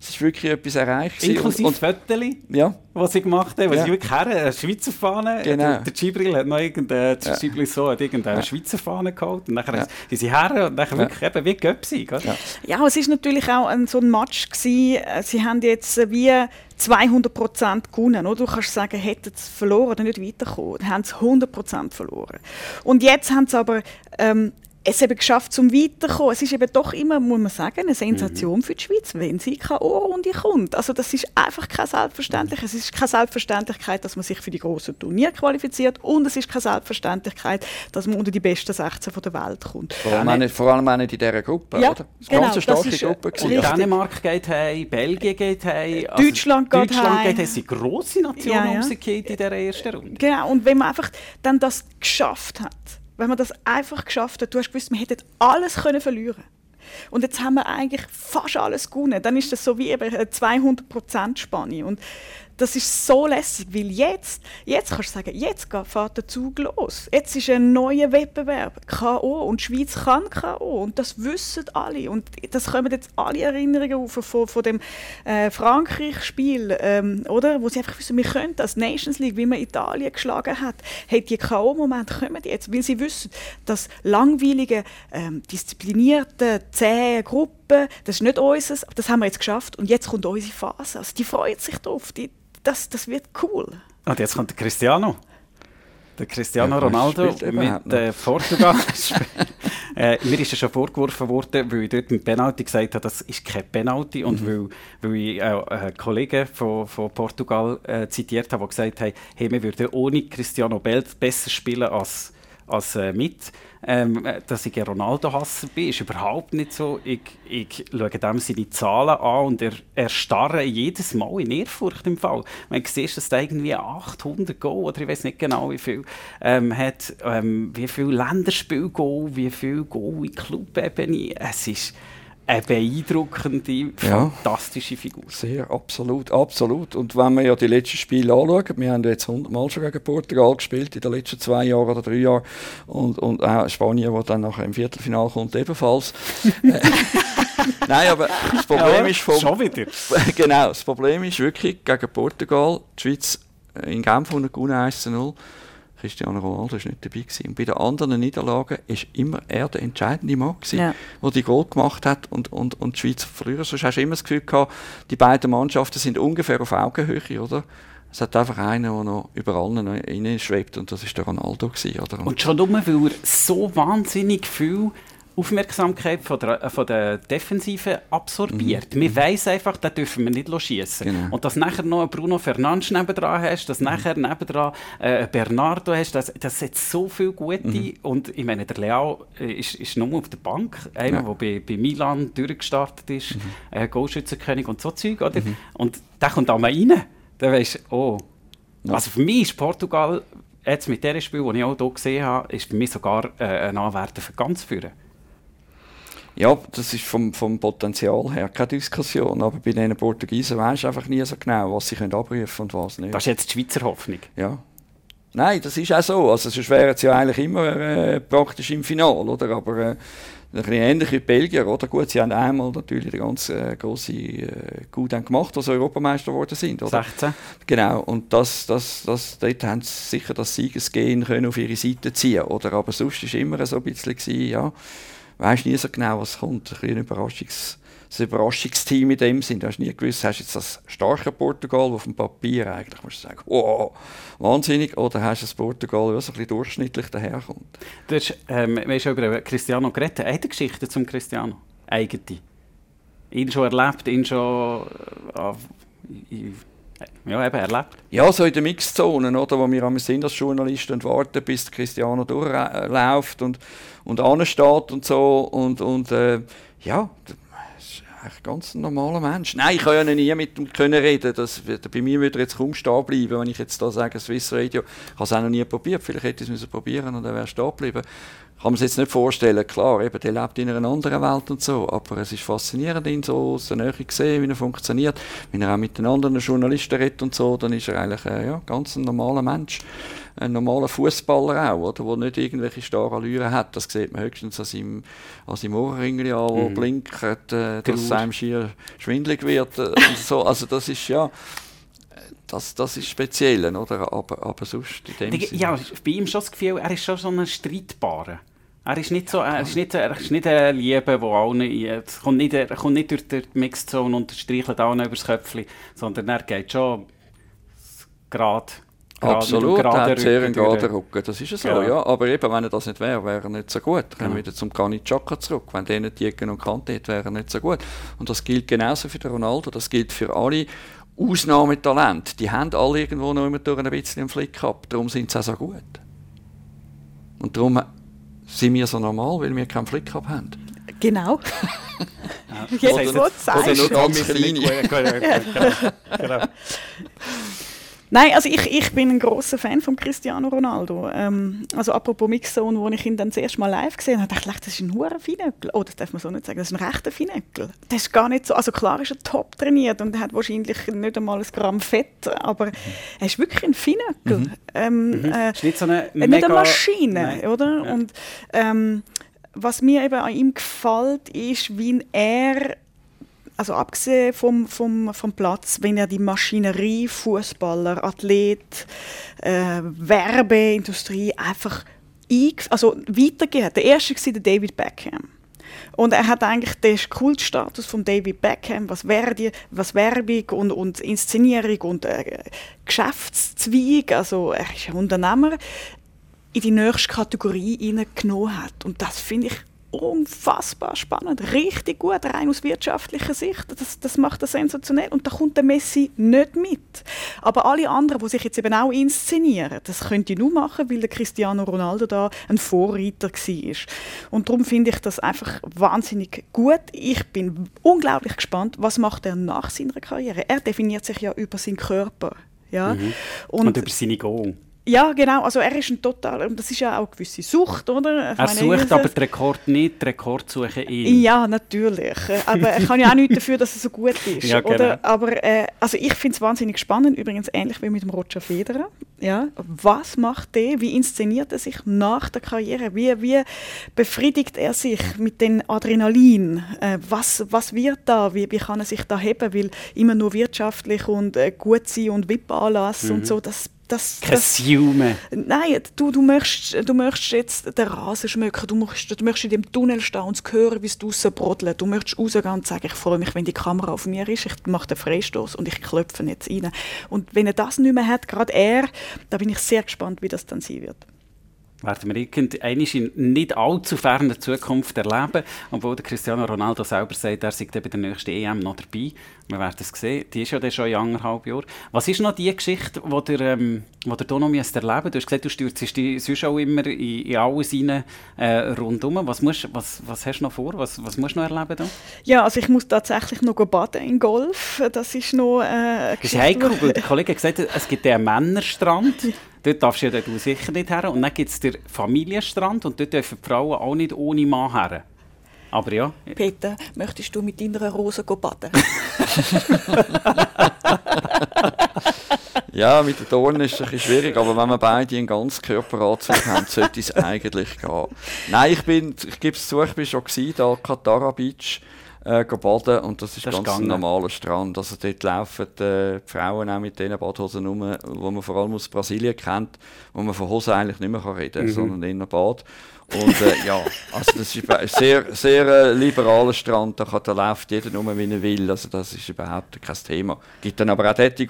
es ist wirklich etwas erreicht. Inklusive und, Fotos, ja. was sie gemacht haben, was ja. sie wirklich her, eine Schweizer Fahne, genau. der, Gibril hat noch irgendeine, ja. Gibril so hat irgendeine ja. Schweizer Fahne geholt und dann ja. sind sie her und dann ja. wirklich eben wie Göpsi. Ja. ja, es war natürlich auch ein, so ein Match gewesen. sie haben jetzt wie 200 gewonnen. Oder? Du kannst sagen, hätten sie verloren oder nicht weiterkommen. Dann haben sie 100% verloren. Und jetzt haben sie aber ähm, es eben geschafft, zum weiterzukommen. Es ist eben doch immer, muss man sagen, eine Sensation mhm. für die Schweiz, wenn sie keine Ohrrunde kommt. Also das ist einfach keine Selbstverständlichkeit. Es ist keine Selbstverständlichkeit, dass man sich für die großen Turniere qualifiziert und es ist keine Selbstverständlichkeit, dass man unter die besten 16 der Welt kommt. Vor allem, auch nicht, vor allem auch nicht in dieser Gruppe, ja, oder? Das genau, ganz starke das Gruppe. Und Dänemark geht heim, Belgien geht heim, also Deutschland geht Deutschland heim. geht Es sind grosse Nationen ja, ja. in dieser ersten Runde. Genau, und wenn man einfach dann das geschafft hat, wenn man das einfach geschafft hat, du hast gewusst, wir hätten alles können verlieren und jetzt haben wir eigentlich fast alles gewonnen. Dann ist das so wie eine 200 Spanne. Und das ist so lässig, weil jetzt, jetzt kannst du sagen, jetzt fährt der Zug los. Jetzt ist ein neuer Wettbewerb, K.O. und die Schweiz kann K.O. und das wissen alle und das kommen jetzt alle Erinnerungen auf von, von dem äh, Frankreich-Spiel, ähm, oder, wo sie einfach wissen, wir können das Nations League, wie man Italien geschlagen hat, hey, die K.O.-Momente kommen jetzt, weil sie wissen, dass langweilige, ähm, disziplinierte, zähe Gruppen, das ist nicht unseres, das haben wir jetzt geschafft und jetzt kommt unsere Phase. Also die freut sich drauf, die, das, das wird cool. Und jetzt kommt der Cristiano. Der Cristiano ja, Ronaldo mit äh, Portugal. äh, mir ist ja schon vorgeworfen worden, weil ich dort mit Penalty gesagt habe, das ist kein Penalty. Und mhm. weil, weil ich äh, einen Kollegen von, von Portugal äh, zitiert habe, der gesagt hat, hey, wir würden ohne Cristiano besser spielen als, als äh, mit ähm, dass ich ein Ronaldo-Hasser bin, ist überhaupt nicht so. Ich, ich schaue dem seine Zahlen an und er, starre jedes Mal in Ehrfurcht im Fall. Man sieht, dass er irgendwie 800 Go oder ich weiß nicht genau wie viel ähm, hat, ähm, wie viel Länderspiel Go, wie viel Go in Clubebene. Es ist eine beeindruckende, Ja. fantastische Figur. Sehr, absolut, absolut. Und wenn wir ja die letzten Spiele anschauen, wir haben jetzt 100 Mal schon gegen Portugal gespielt in den letzten zwei Jahren oder drei Jahren und, und auch Spanien, wo dann nachher im Viertelfinale kommt, ebenfalls. Nein, aber das Problem ist vom, Schon wieder. genau, das Problem ist wirklich gegen Portugal, die Schweiz äh, in Genf gewonnen 1 zu 0. Cristiano Ronaldo war nicht dabei. Gewesen. Und bei den anderen Niederlagen war immer er der entscheidende Mann, gewesen, Ja. der die Goal gemacht hat und, und, und die Schweiz verlieren. Sonst hast du immer das Gefühl gehabt, die beiden Mannschaften sind ungefähr auf Augenhöhe, oder? Es hat einfach einen, der noch über allen reinschwebt und das war der Ronaldo. Gewesen, oder? Und schon nur, weil er so wahnsinnig viel Aufmerksamkeit von der, äh, von der Defensive absorbiert. Wir weiss einfach, da dürfen wir nicht schießen. Genau. Und dass nachher noch Bruno Fernandes nebendran hast, dass nachher nebendran äh, Bernardo hast, das, das hat so viel Gute. Und ich meine, der Leao äh, ist, ist nur auf der Bank, einer, Ja. der bei, bei Milan durchgestartet ist, äh, Goalschützenkönig und so Zeug, oder? Und der kommt einmal rein, dann weisst du, oh. Also für mich ist Portugal, jetzt mit dem Spiel, das ich auch hier gesehen habe, ist für mich sogar äh, ein Anwärter für ganz führen. Ja, das ist vom, vom Potenzial her keine Diskussion. Aber bei den Portugiesen weisst du einfach nie so genau, was sie können abrufen und was nicht. Das ist jetzt die Schweizer Hoffnung. Ja. Nein, das ist auch so. Also, sonst wären sie ja eigentlich immer äh, praktisch im Finale, oder? Aber äh, ein bisschen ähnlich wie die Belgier, oder? Gut, sie haben einmal natürlich den ganz äh, grosse äh, Gut dann gemacht, als sie Europameister geworden sind, oder? 16. Genau, und das, das, das, dort haben sie sicher das Siegesgehen können auf ihre Seite ziehen, oder? Aber sonst war immer so ein bisschen, ja, weisst nie so genau, was kommt. Ein, ein Überraschungs, Überraschungsteam in dem Sinn. Du hast nie gewusst, hast du jetzt das starke Portugal, das auf dem Papier eigentlich musst du sagen, wow, wahnsinnig, oder hast du das Portugal, das so ein durchschnittlich daherkommt. Du hast, ähm, wir über Cristiano geredet. Eine Geschichte zum Cristiano. Eigene. Ihn schon erlebt, ihn schon äh, ja, eben erlebt. Ja, so in den Mixzonen, oder, wo wir einmal sind als Journalisten und warten, bis Cristiano durchläuft und, und ansteht und so. Und, und äh, ja, eigentlich ganz normaler Mensch. Nein, ich kann ja nie mit ihm können reden. Das, bei mir würde er jetzt kaum stehen bleiben, wenn ich jetzt da sage, Swiss Radio. Ich habe es auch noch nie probiert. Vielleicht hätte ich es müssen probieren und er wäre stehen geblieben. Kann man es jetzt nicht vorstellen. Klar, eben, der lebt in einer anderen Welt und so. Aber es ist faszinierend, ihn so aus der Nähe zu sehen, wie er funktioniert. Wenn er auch mit den anderen Journalisten redet und so, dann ist er eigentlich äh, ja, ganz ein normaler Mensch. Ein normaler Fußballer auch, oder? Der nicht irgendwelche starren Allüren hat. Das sieht man höchstens an seinem, an seinem Ohrring an, wo blinkt, äh, dass es einem schier schwindelig wird. Äh, so. Also das ist ja... Das, das ist speziell, oder? Aber, aber sonst in dem Sinne- Ja, bei ihm schon das Gefühl, er ist schon so ein Streitbarer. Er ist nicht so, er ist nicht, er ist nicht ein Liebe, der allen, kommt nicht, er kommt nicht durch die Mixzone und streichelt allen übers Köpfchen, sondern er geht schon gerade, gerade Absolut, er hat sehr einen geraden Rücken, das ist ja so, Ja. ja. Aber eben, wenn er das nicht wäre, wäre er nicht so gut. Dann kommen wir Genau. wieder zum Granit Xhaka zurück. Wenn der nicht die Ecken und Kante hat, wäre er nicht so gut. Und das gilt genauso für den Ronaldo, das gilt für alle Ausnahmetalente. Die haben alle irgendwo noch immer durch ein bisschen einen Flick gehabt, darum sind sie auch so gut. Und darum sind wir so normal, weil wir keinen Flick gehabt haben. Genau. Ja. Jetzt, Oder- wo du oder sagst. nur ganz kleine. Genau. Nein, also ich, ich bin ein großer Fan von Cristiano Ronaldo. Ähm, also apropos Mixzone, wo ich ihn dann das erste Mal live gesehen habe, dachte ich, das ist ein hoher Finöckel. Oh, das darf man so nicht sagen, das ist ein rechter Finöckel. Das ist gar nicht so, also klar ist er top trainiert und er hat wahrscheinlich nicht einmal ein Gramm Fett, aber er ist wirklich ein Finöckel. Ähm, äh, Ist nicht so eine nicht mega... eine Maschine, Nein. oder? Ja. Und ähm, was mir eben an ihm gefällt, ist, wie er, also abgesehen vom, vom, vom Platz, wenn er die Maschinerie, Fußballer, Athlet, äh, Werbeindustrie einfach also weitergegeben hat. Der erste war der David Beckham. Und er hat eigentlich den Kultstatus von David Beckham, was, Verdi, was Werbung und, und Inszenierung und äh, Geschäftszweig, also er ist ein Unternehmer, in die nächste Kategorie hineingenommen hat. Und das finde ich unfassbar spannend. Richtig gut, rein aus wirtschaftlicher Sicht. Das, das macht er sensationell. Und da kommt der Messi nicht mit. Aber alle anderen, die sich jetzt eben auch inszenieren, das könnte ich nur machen, weil der Cristiano Ronaldo da ein Vorreiter war. Und darum finde ich das einfach wahnsinnig gut. Ich bin unglaublich gespannt, was macht er nach seiner Karriere. Er definiert sich ja über seinen Körper. Ja? Und, über seine Goal. Ja, genau. Also er ist ein total, das ist ja auch eine gewisse Sucht, oder? Ich er meine, sucht aber den Rekord nicht, den Rekord suchen ihn. Ja, natürlich. Aber er kann ja auch nichts dafür, dass er so gut ist. Ja, genau. oder? Aber äh, also ich finde es wahnsinnig spannend, übrigens ähnlich wie mit dem Roger Federer. Ja, was macht der? Wie inszeniert er sich nach der Karriere? Wie, wie befriedigt er sich mit den Adrenalin? Äh, was, was wird da? Wie, wie kann er sich da heben? Weil immer nur wirtschaftlich und äh, gut sein und VIP-Anlass mhm. und so, das das, das, Nein, du, du, möchtest, du möchtest jetzt den Rasen schmücken, du möchtest, du möchtest in dem Tunnel stehen und hören, wie es draußen brodelt. Du möchtest rausgehen und sagen, ich freue mich, wenn die Kamera auf mir ist, ich mache den Freistoß und ich klopfe jetzt rein. Und wenn er das nicht mehr hat, gerade er, da bin ich sehr gespannt, wie das dann sein wird werden wir irgendwann in nicht allzu ferner Zukunft erleben. Obwohl der Cristiano Ronaldo selber sagt, er sei bei der nächsten EM noch dabei. Wir werden es sehen. Die ist ja dann schon in anderthalb Jahren. Was ist noch die Geschichte, die der, ähm, wo der Dono erleben Du hast gesagt, du stürzt dich sonst auch immer in, in alles rein, äh, rundum. Was, musst, was, was hast du noch vor? Was, was musst du noch erleben? Da? Ja, also ich muss tatsächlich noch baden in Golf. Das ist noch äh, Das ist heikel, weil der Kollege hat gesagt, es gibt einen Männerstrand. Dort darfst du ja du sicher nicht her. Und dann gibt es den Familienstrand und dort dürfen die Frauen auch nicht ohne Mann her. Aber ja. Peter, möchtest du mit deiner Rose baden? ja, mit den Dornen ist es ein bisschen schwierig, aber wenn wir beide einen ganzen Körperanzug haben, sollte es eigentlich gehen. Nein, ich, bin, ich gebe es zu, ich bin schon da Katara Beach äh, baden und das ist das ganz ist ein normaler Strand. Also dort laufen äh, die Frauen auch mit diesen Badhosen rum, die man vor allem aus Brasilien kennt, wo man von Hosen eigentlich nicht mehr reden kann, mhm. sondern in einem Bad. Und äh, ja, also das ist ein sehr, sehr äh, liberaler Strand, da, kann, da läuft jeder nur, wie er will, also das ist überhaupt kein Thema. Es gibt dann aber auch dort, die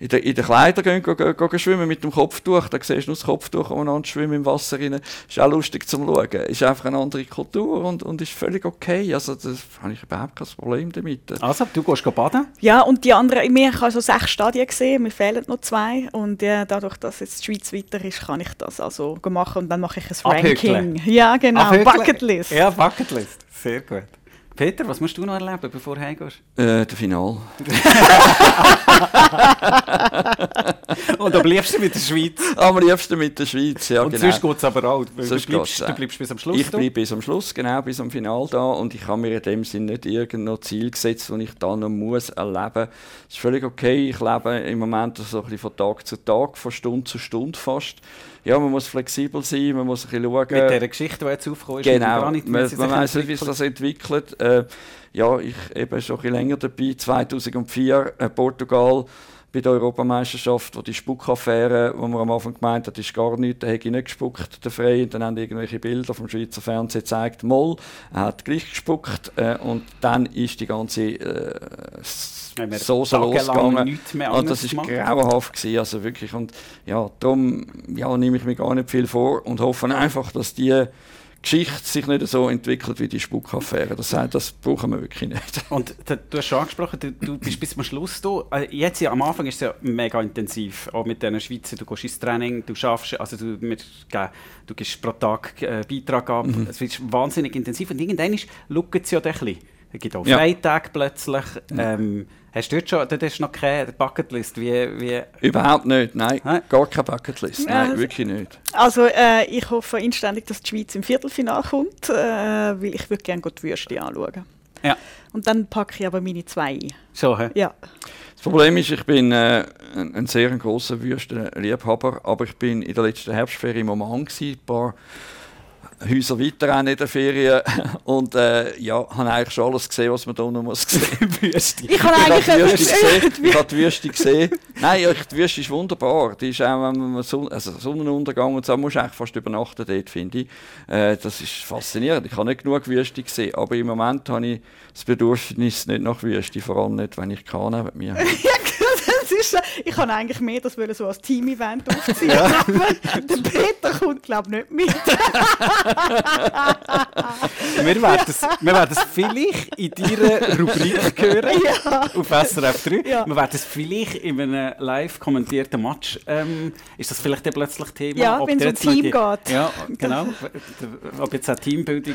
in den, in den Kleidern gehen, gehen, gehen, gehen, schwimmen mit dem Kopftuch. Da siehst du nur das Kopftuch umeinander schwimmen im Wasser rein. Ist auch lustig zum Schauen. Ist einfach eine andere Kultur und, und ist völlig okay. Also da habe ich überhaupt kein Problem damit. Also, du gehst baden? Ja, und die anderen, ich habe also sechs Stadien gesehen, mir fehlen noch zwei. Und ja, dadurch, dass jetzt die Schweiz weiter ist, kann ich das also machen und dann mache ich ein Ranking. Ja, genau, Bucketlist. Ja, Bucketlist. Sehr gut. Peter, was musst du noch erleben, bevor du heimgehst? Äh, der Final. Und am liebsten mit der Schweiz. Am liebsten mit der Schweiz, ja Und genau. sonst geht es aber auch. Du bleibst, du bleibst, bis am Schluss Ich bleibe bis am Schluss, genau, bis am Final da. Und ich habe mir in dem Sinne nicht irgendein Ziel gesetzt, das ich da noch muss erleben muss. Es ist völlig okay. Ich lebe im Moment so ein bisschen von Tag zu Tag, von Stunde zu Stunde fast ja, man muss flexibel sein, man muss ein bisschen schauen. Mit dieser Geschichte, die jetzt aufgekommen ist, genau, man, man, man weiß nicht, wie sich das entwickelt. Äh, ja, ich eben schon ein bisschen länger dabei, 2004 äh, Portugal bei der Europameisterschaft, wo die Spuckaffäre, wo man am Anfang gemeint hat, ist gar nichts, da hätte ich nicht gespuckt, der Frey, und dann haben irgendwelche Bilder vom Schweizer Fernsehen gezeigt, Moll, er hat gleich gespuckt äh, und dann ist die ganze äh, Soße losgegangen. Und das war grauenhaft, gewesen, also wirklich, und ja, darum ja, nehme ich mir gar nicht viel vor und hoffe einfach, dass die Geschichte sich nicht so entwickelt wie die Spuckaffäre. Das, das brauchen wir wirklich nicht. Und du hast schon angesprochen, du, du bist bis zum Schluss da. Äh, jetzt ja, am Anfang ist es ja mega intensiv, auch mit den Schweizer. Du gehst ins Training, du schaffst, also du, wir, du gibst pro Tag äh, Beitrag ab. Mhm. Es ist wahnsinnig intensiv und irgendwann schaut es ja ein bisschen. Es gibt auch Freitage ja. plötzlich. Ähm, Hast du dort schon, dort hast noch keine Bucketlist? Wie, wie Überhaupt nicht, nein. Hä? Gar keine Bucketlist, nein, also, wirklich nicht. Also äh, ich hoffe inständig, dass die Schweiz im Viertelfinale kommt, äh, weil ich würde gerne die Würste anschauen. Ja. Und dann packe ich aber meine zwei ein. So, hä? Ja. Das Problem ist, ich bin äh, ein, ein sehr großer Würstenliebhaber, aber ich bin in der letzten Herbstferie im Oman gewesen, ein paar Häuser weiter in der Ferien und äh, ja, habe eigentlich schon alles gesehen, was man da noch muss sehen muss. Ich habe eigentlich die Wüste gesehen. Ich habe die Wüste gesehen. Nein, die Wüste ist wunderbar. Die ist auch, wenn man Son also Sonnenuntergang und so, muss eigentlich fast übernachten dort, finde ich. Äh, das ist faszinierend. Ich habe nicht genug Wüste gesehen, aber im Moment habe ich das Bedürfnis nicht nach Wüste, vor allem nicht, wenn ich kann mit mir habe. ist, ich kann eigentlich mehr das so als Team-Event aufziehen. Ja. Der Peter kommt, glaube ich, nicht mit. wir, werden es, wir werden es vielleicht in deiner Rubrik hören, ja. auf SRF 3. Ja. Wir werden es vielleicht in einem live kommentierten Match, ähm, ist das vielleicht plötzlich Thema? Ja, wenn es um Team die, geht. Ja, genau. Ob jetzt eine Teambildung...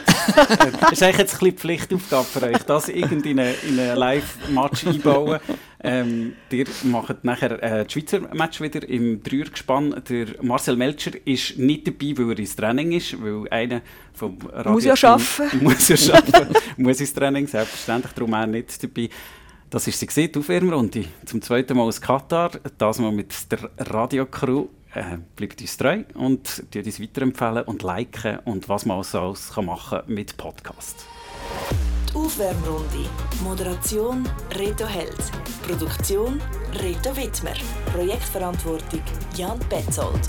ist eigentlich jetzt ein bisschen Pflichtaufgabe für euch, das irgendwie in einen Live-Match einbauen. Ähm, ihr macht nachher äh, das Schweizer Match wieder im Dreiergespann. Der Marcel Melcher ist nicht dabei, weil er ins Training ist, weil einer vom Radio Muss ja arbeiten. Muss ja arbeiten. muss ins Training, selbstverständlich, darum er nicht dabei. Das ist sie gesehen, die Aufwärmrunde. Zum zweiten Mal aus Katar, das mal mit der Radiocrew. Äh, bleibt uns treu und uns weiterempfehlen und liken und was man so alles machen kann mit Podcast. Die Aufwärmrunde. Moderation Reto Held. Produktion Reto Wittmer. Projektverantwortung Jan Betzold.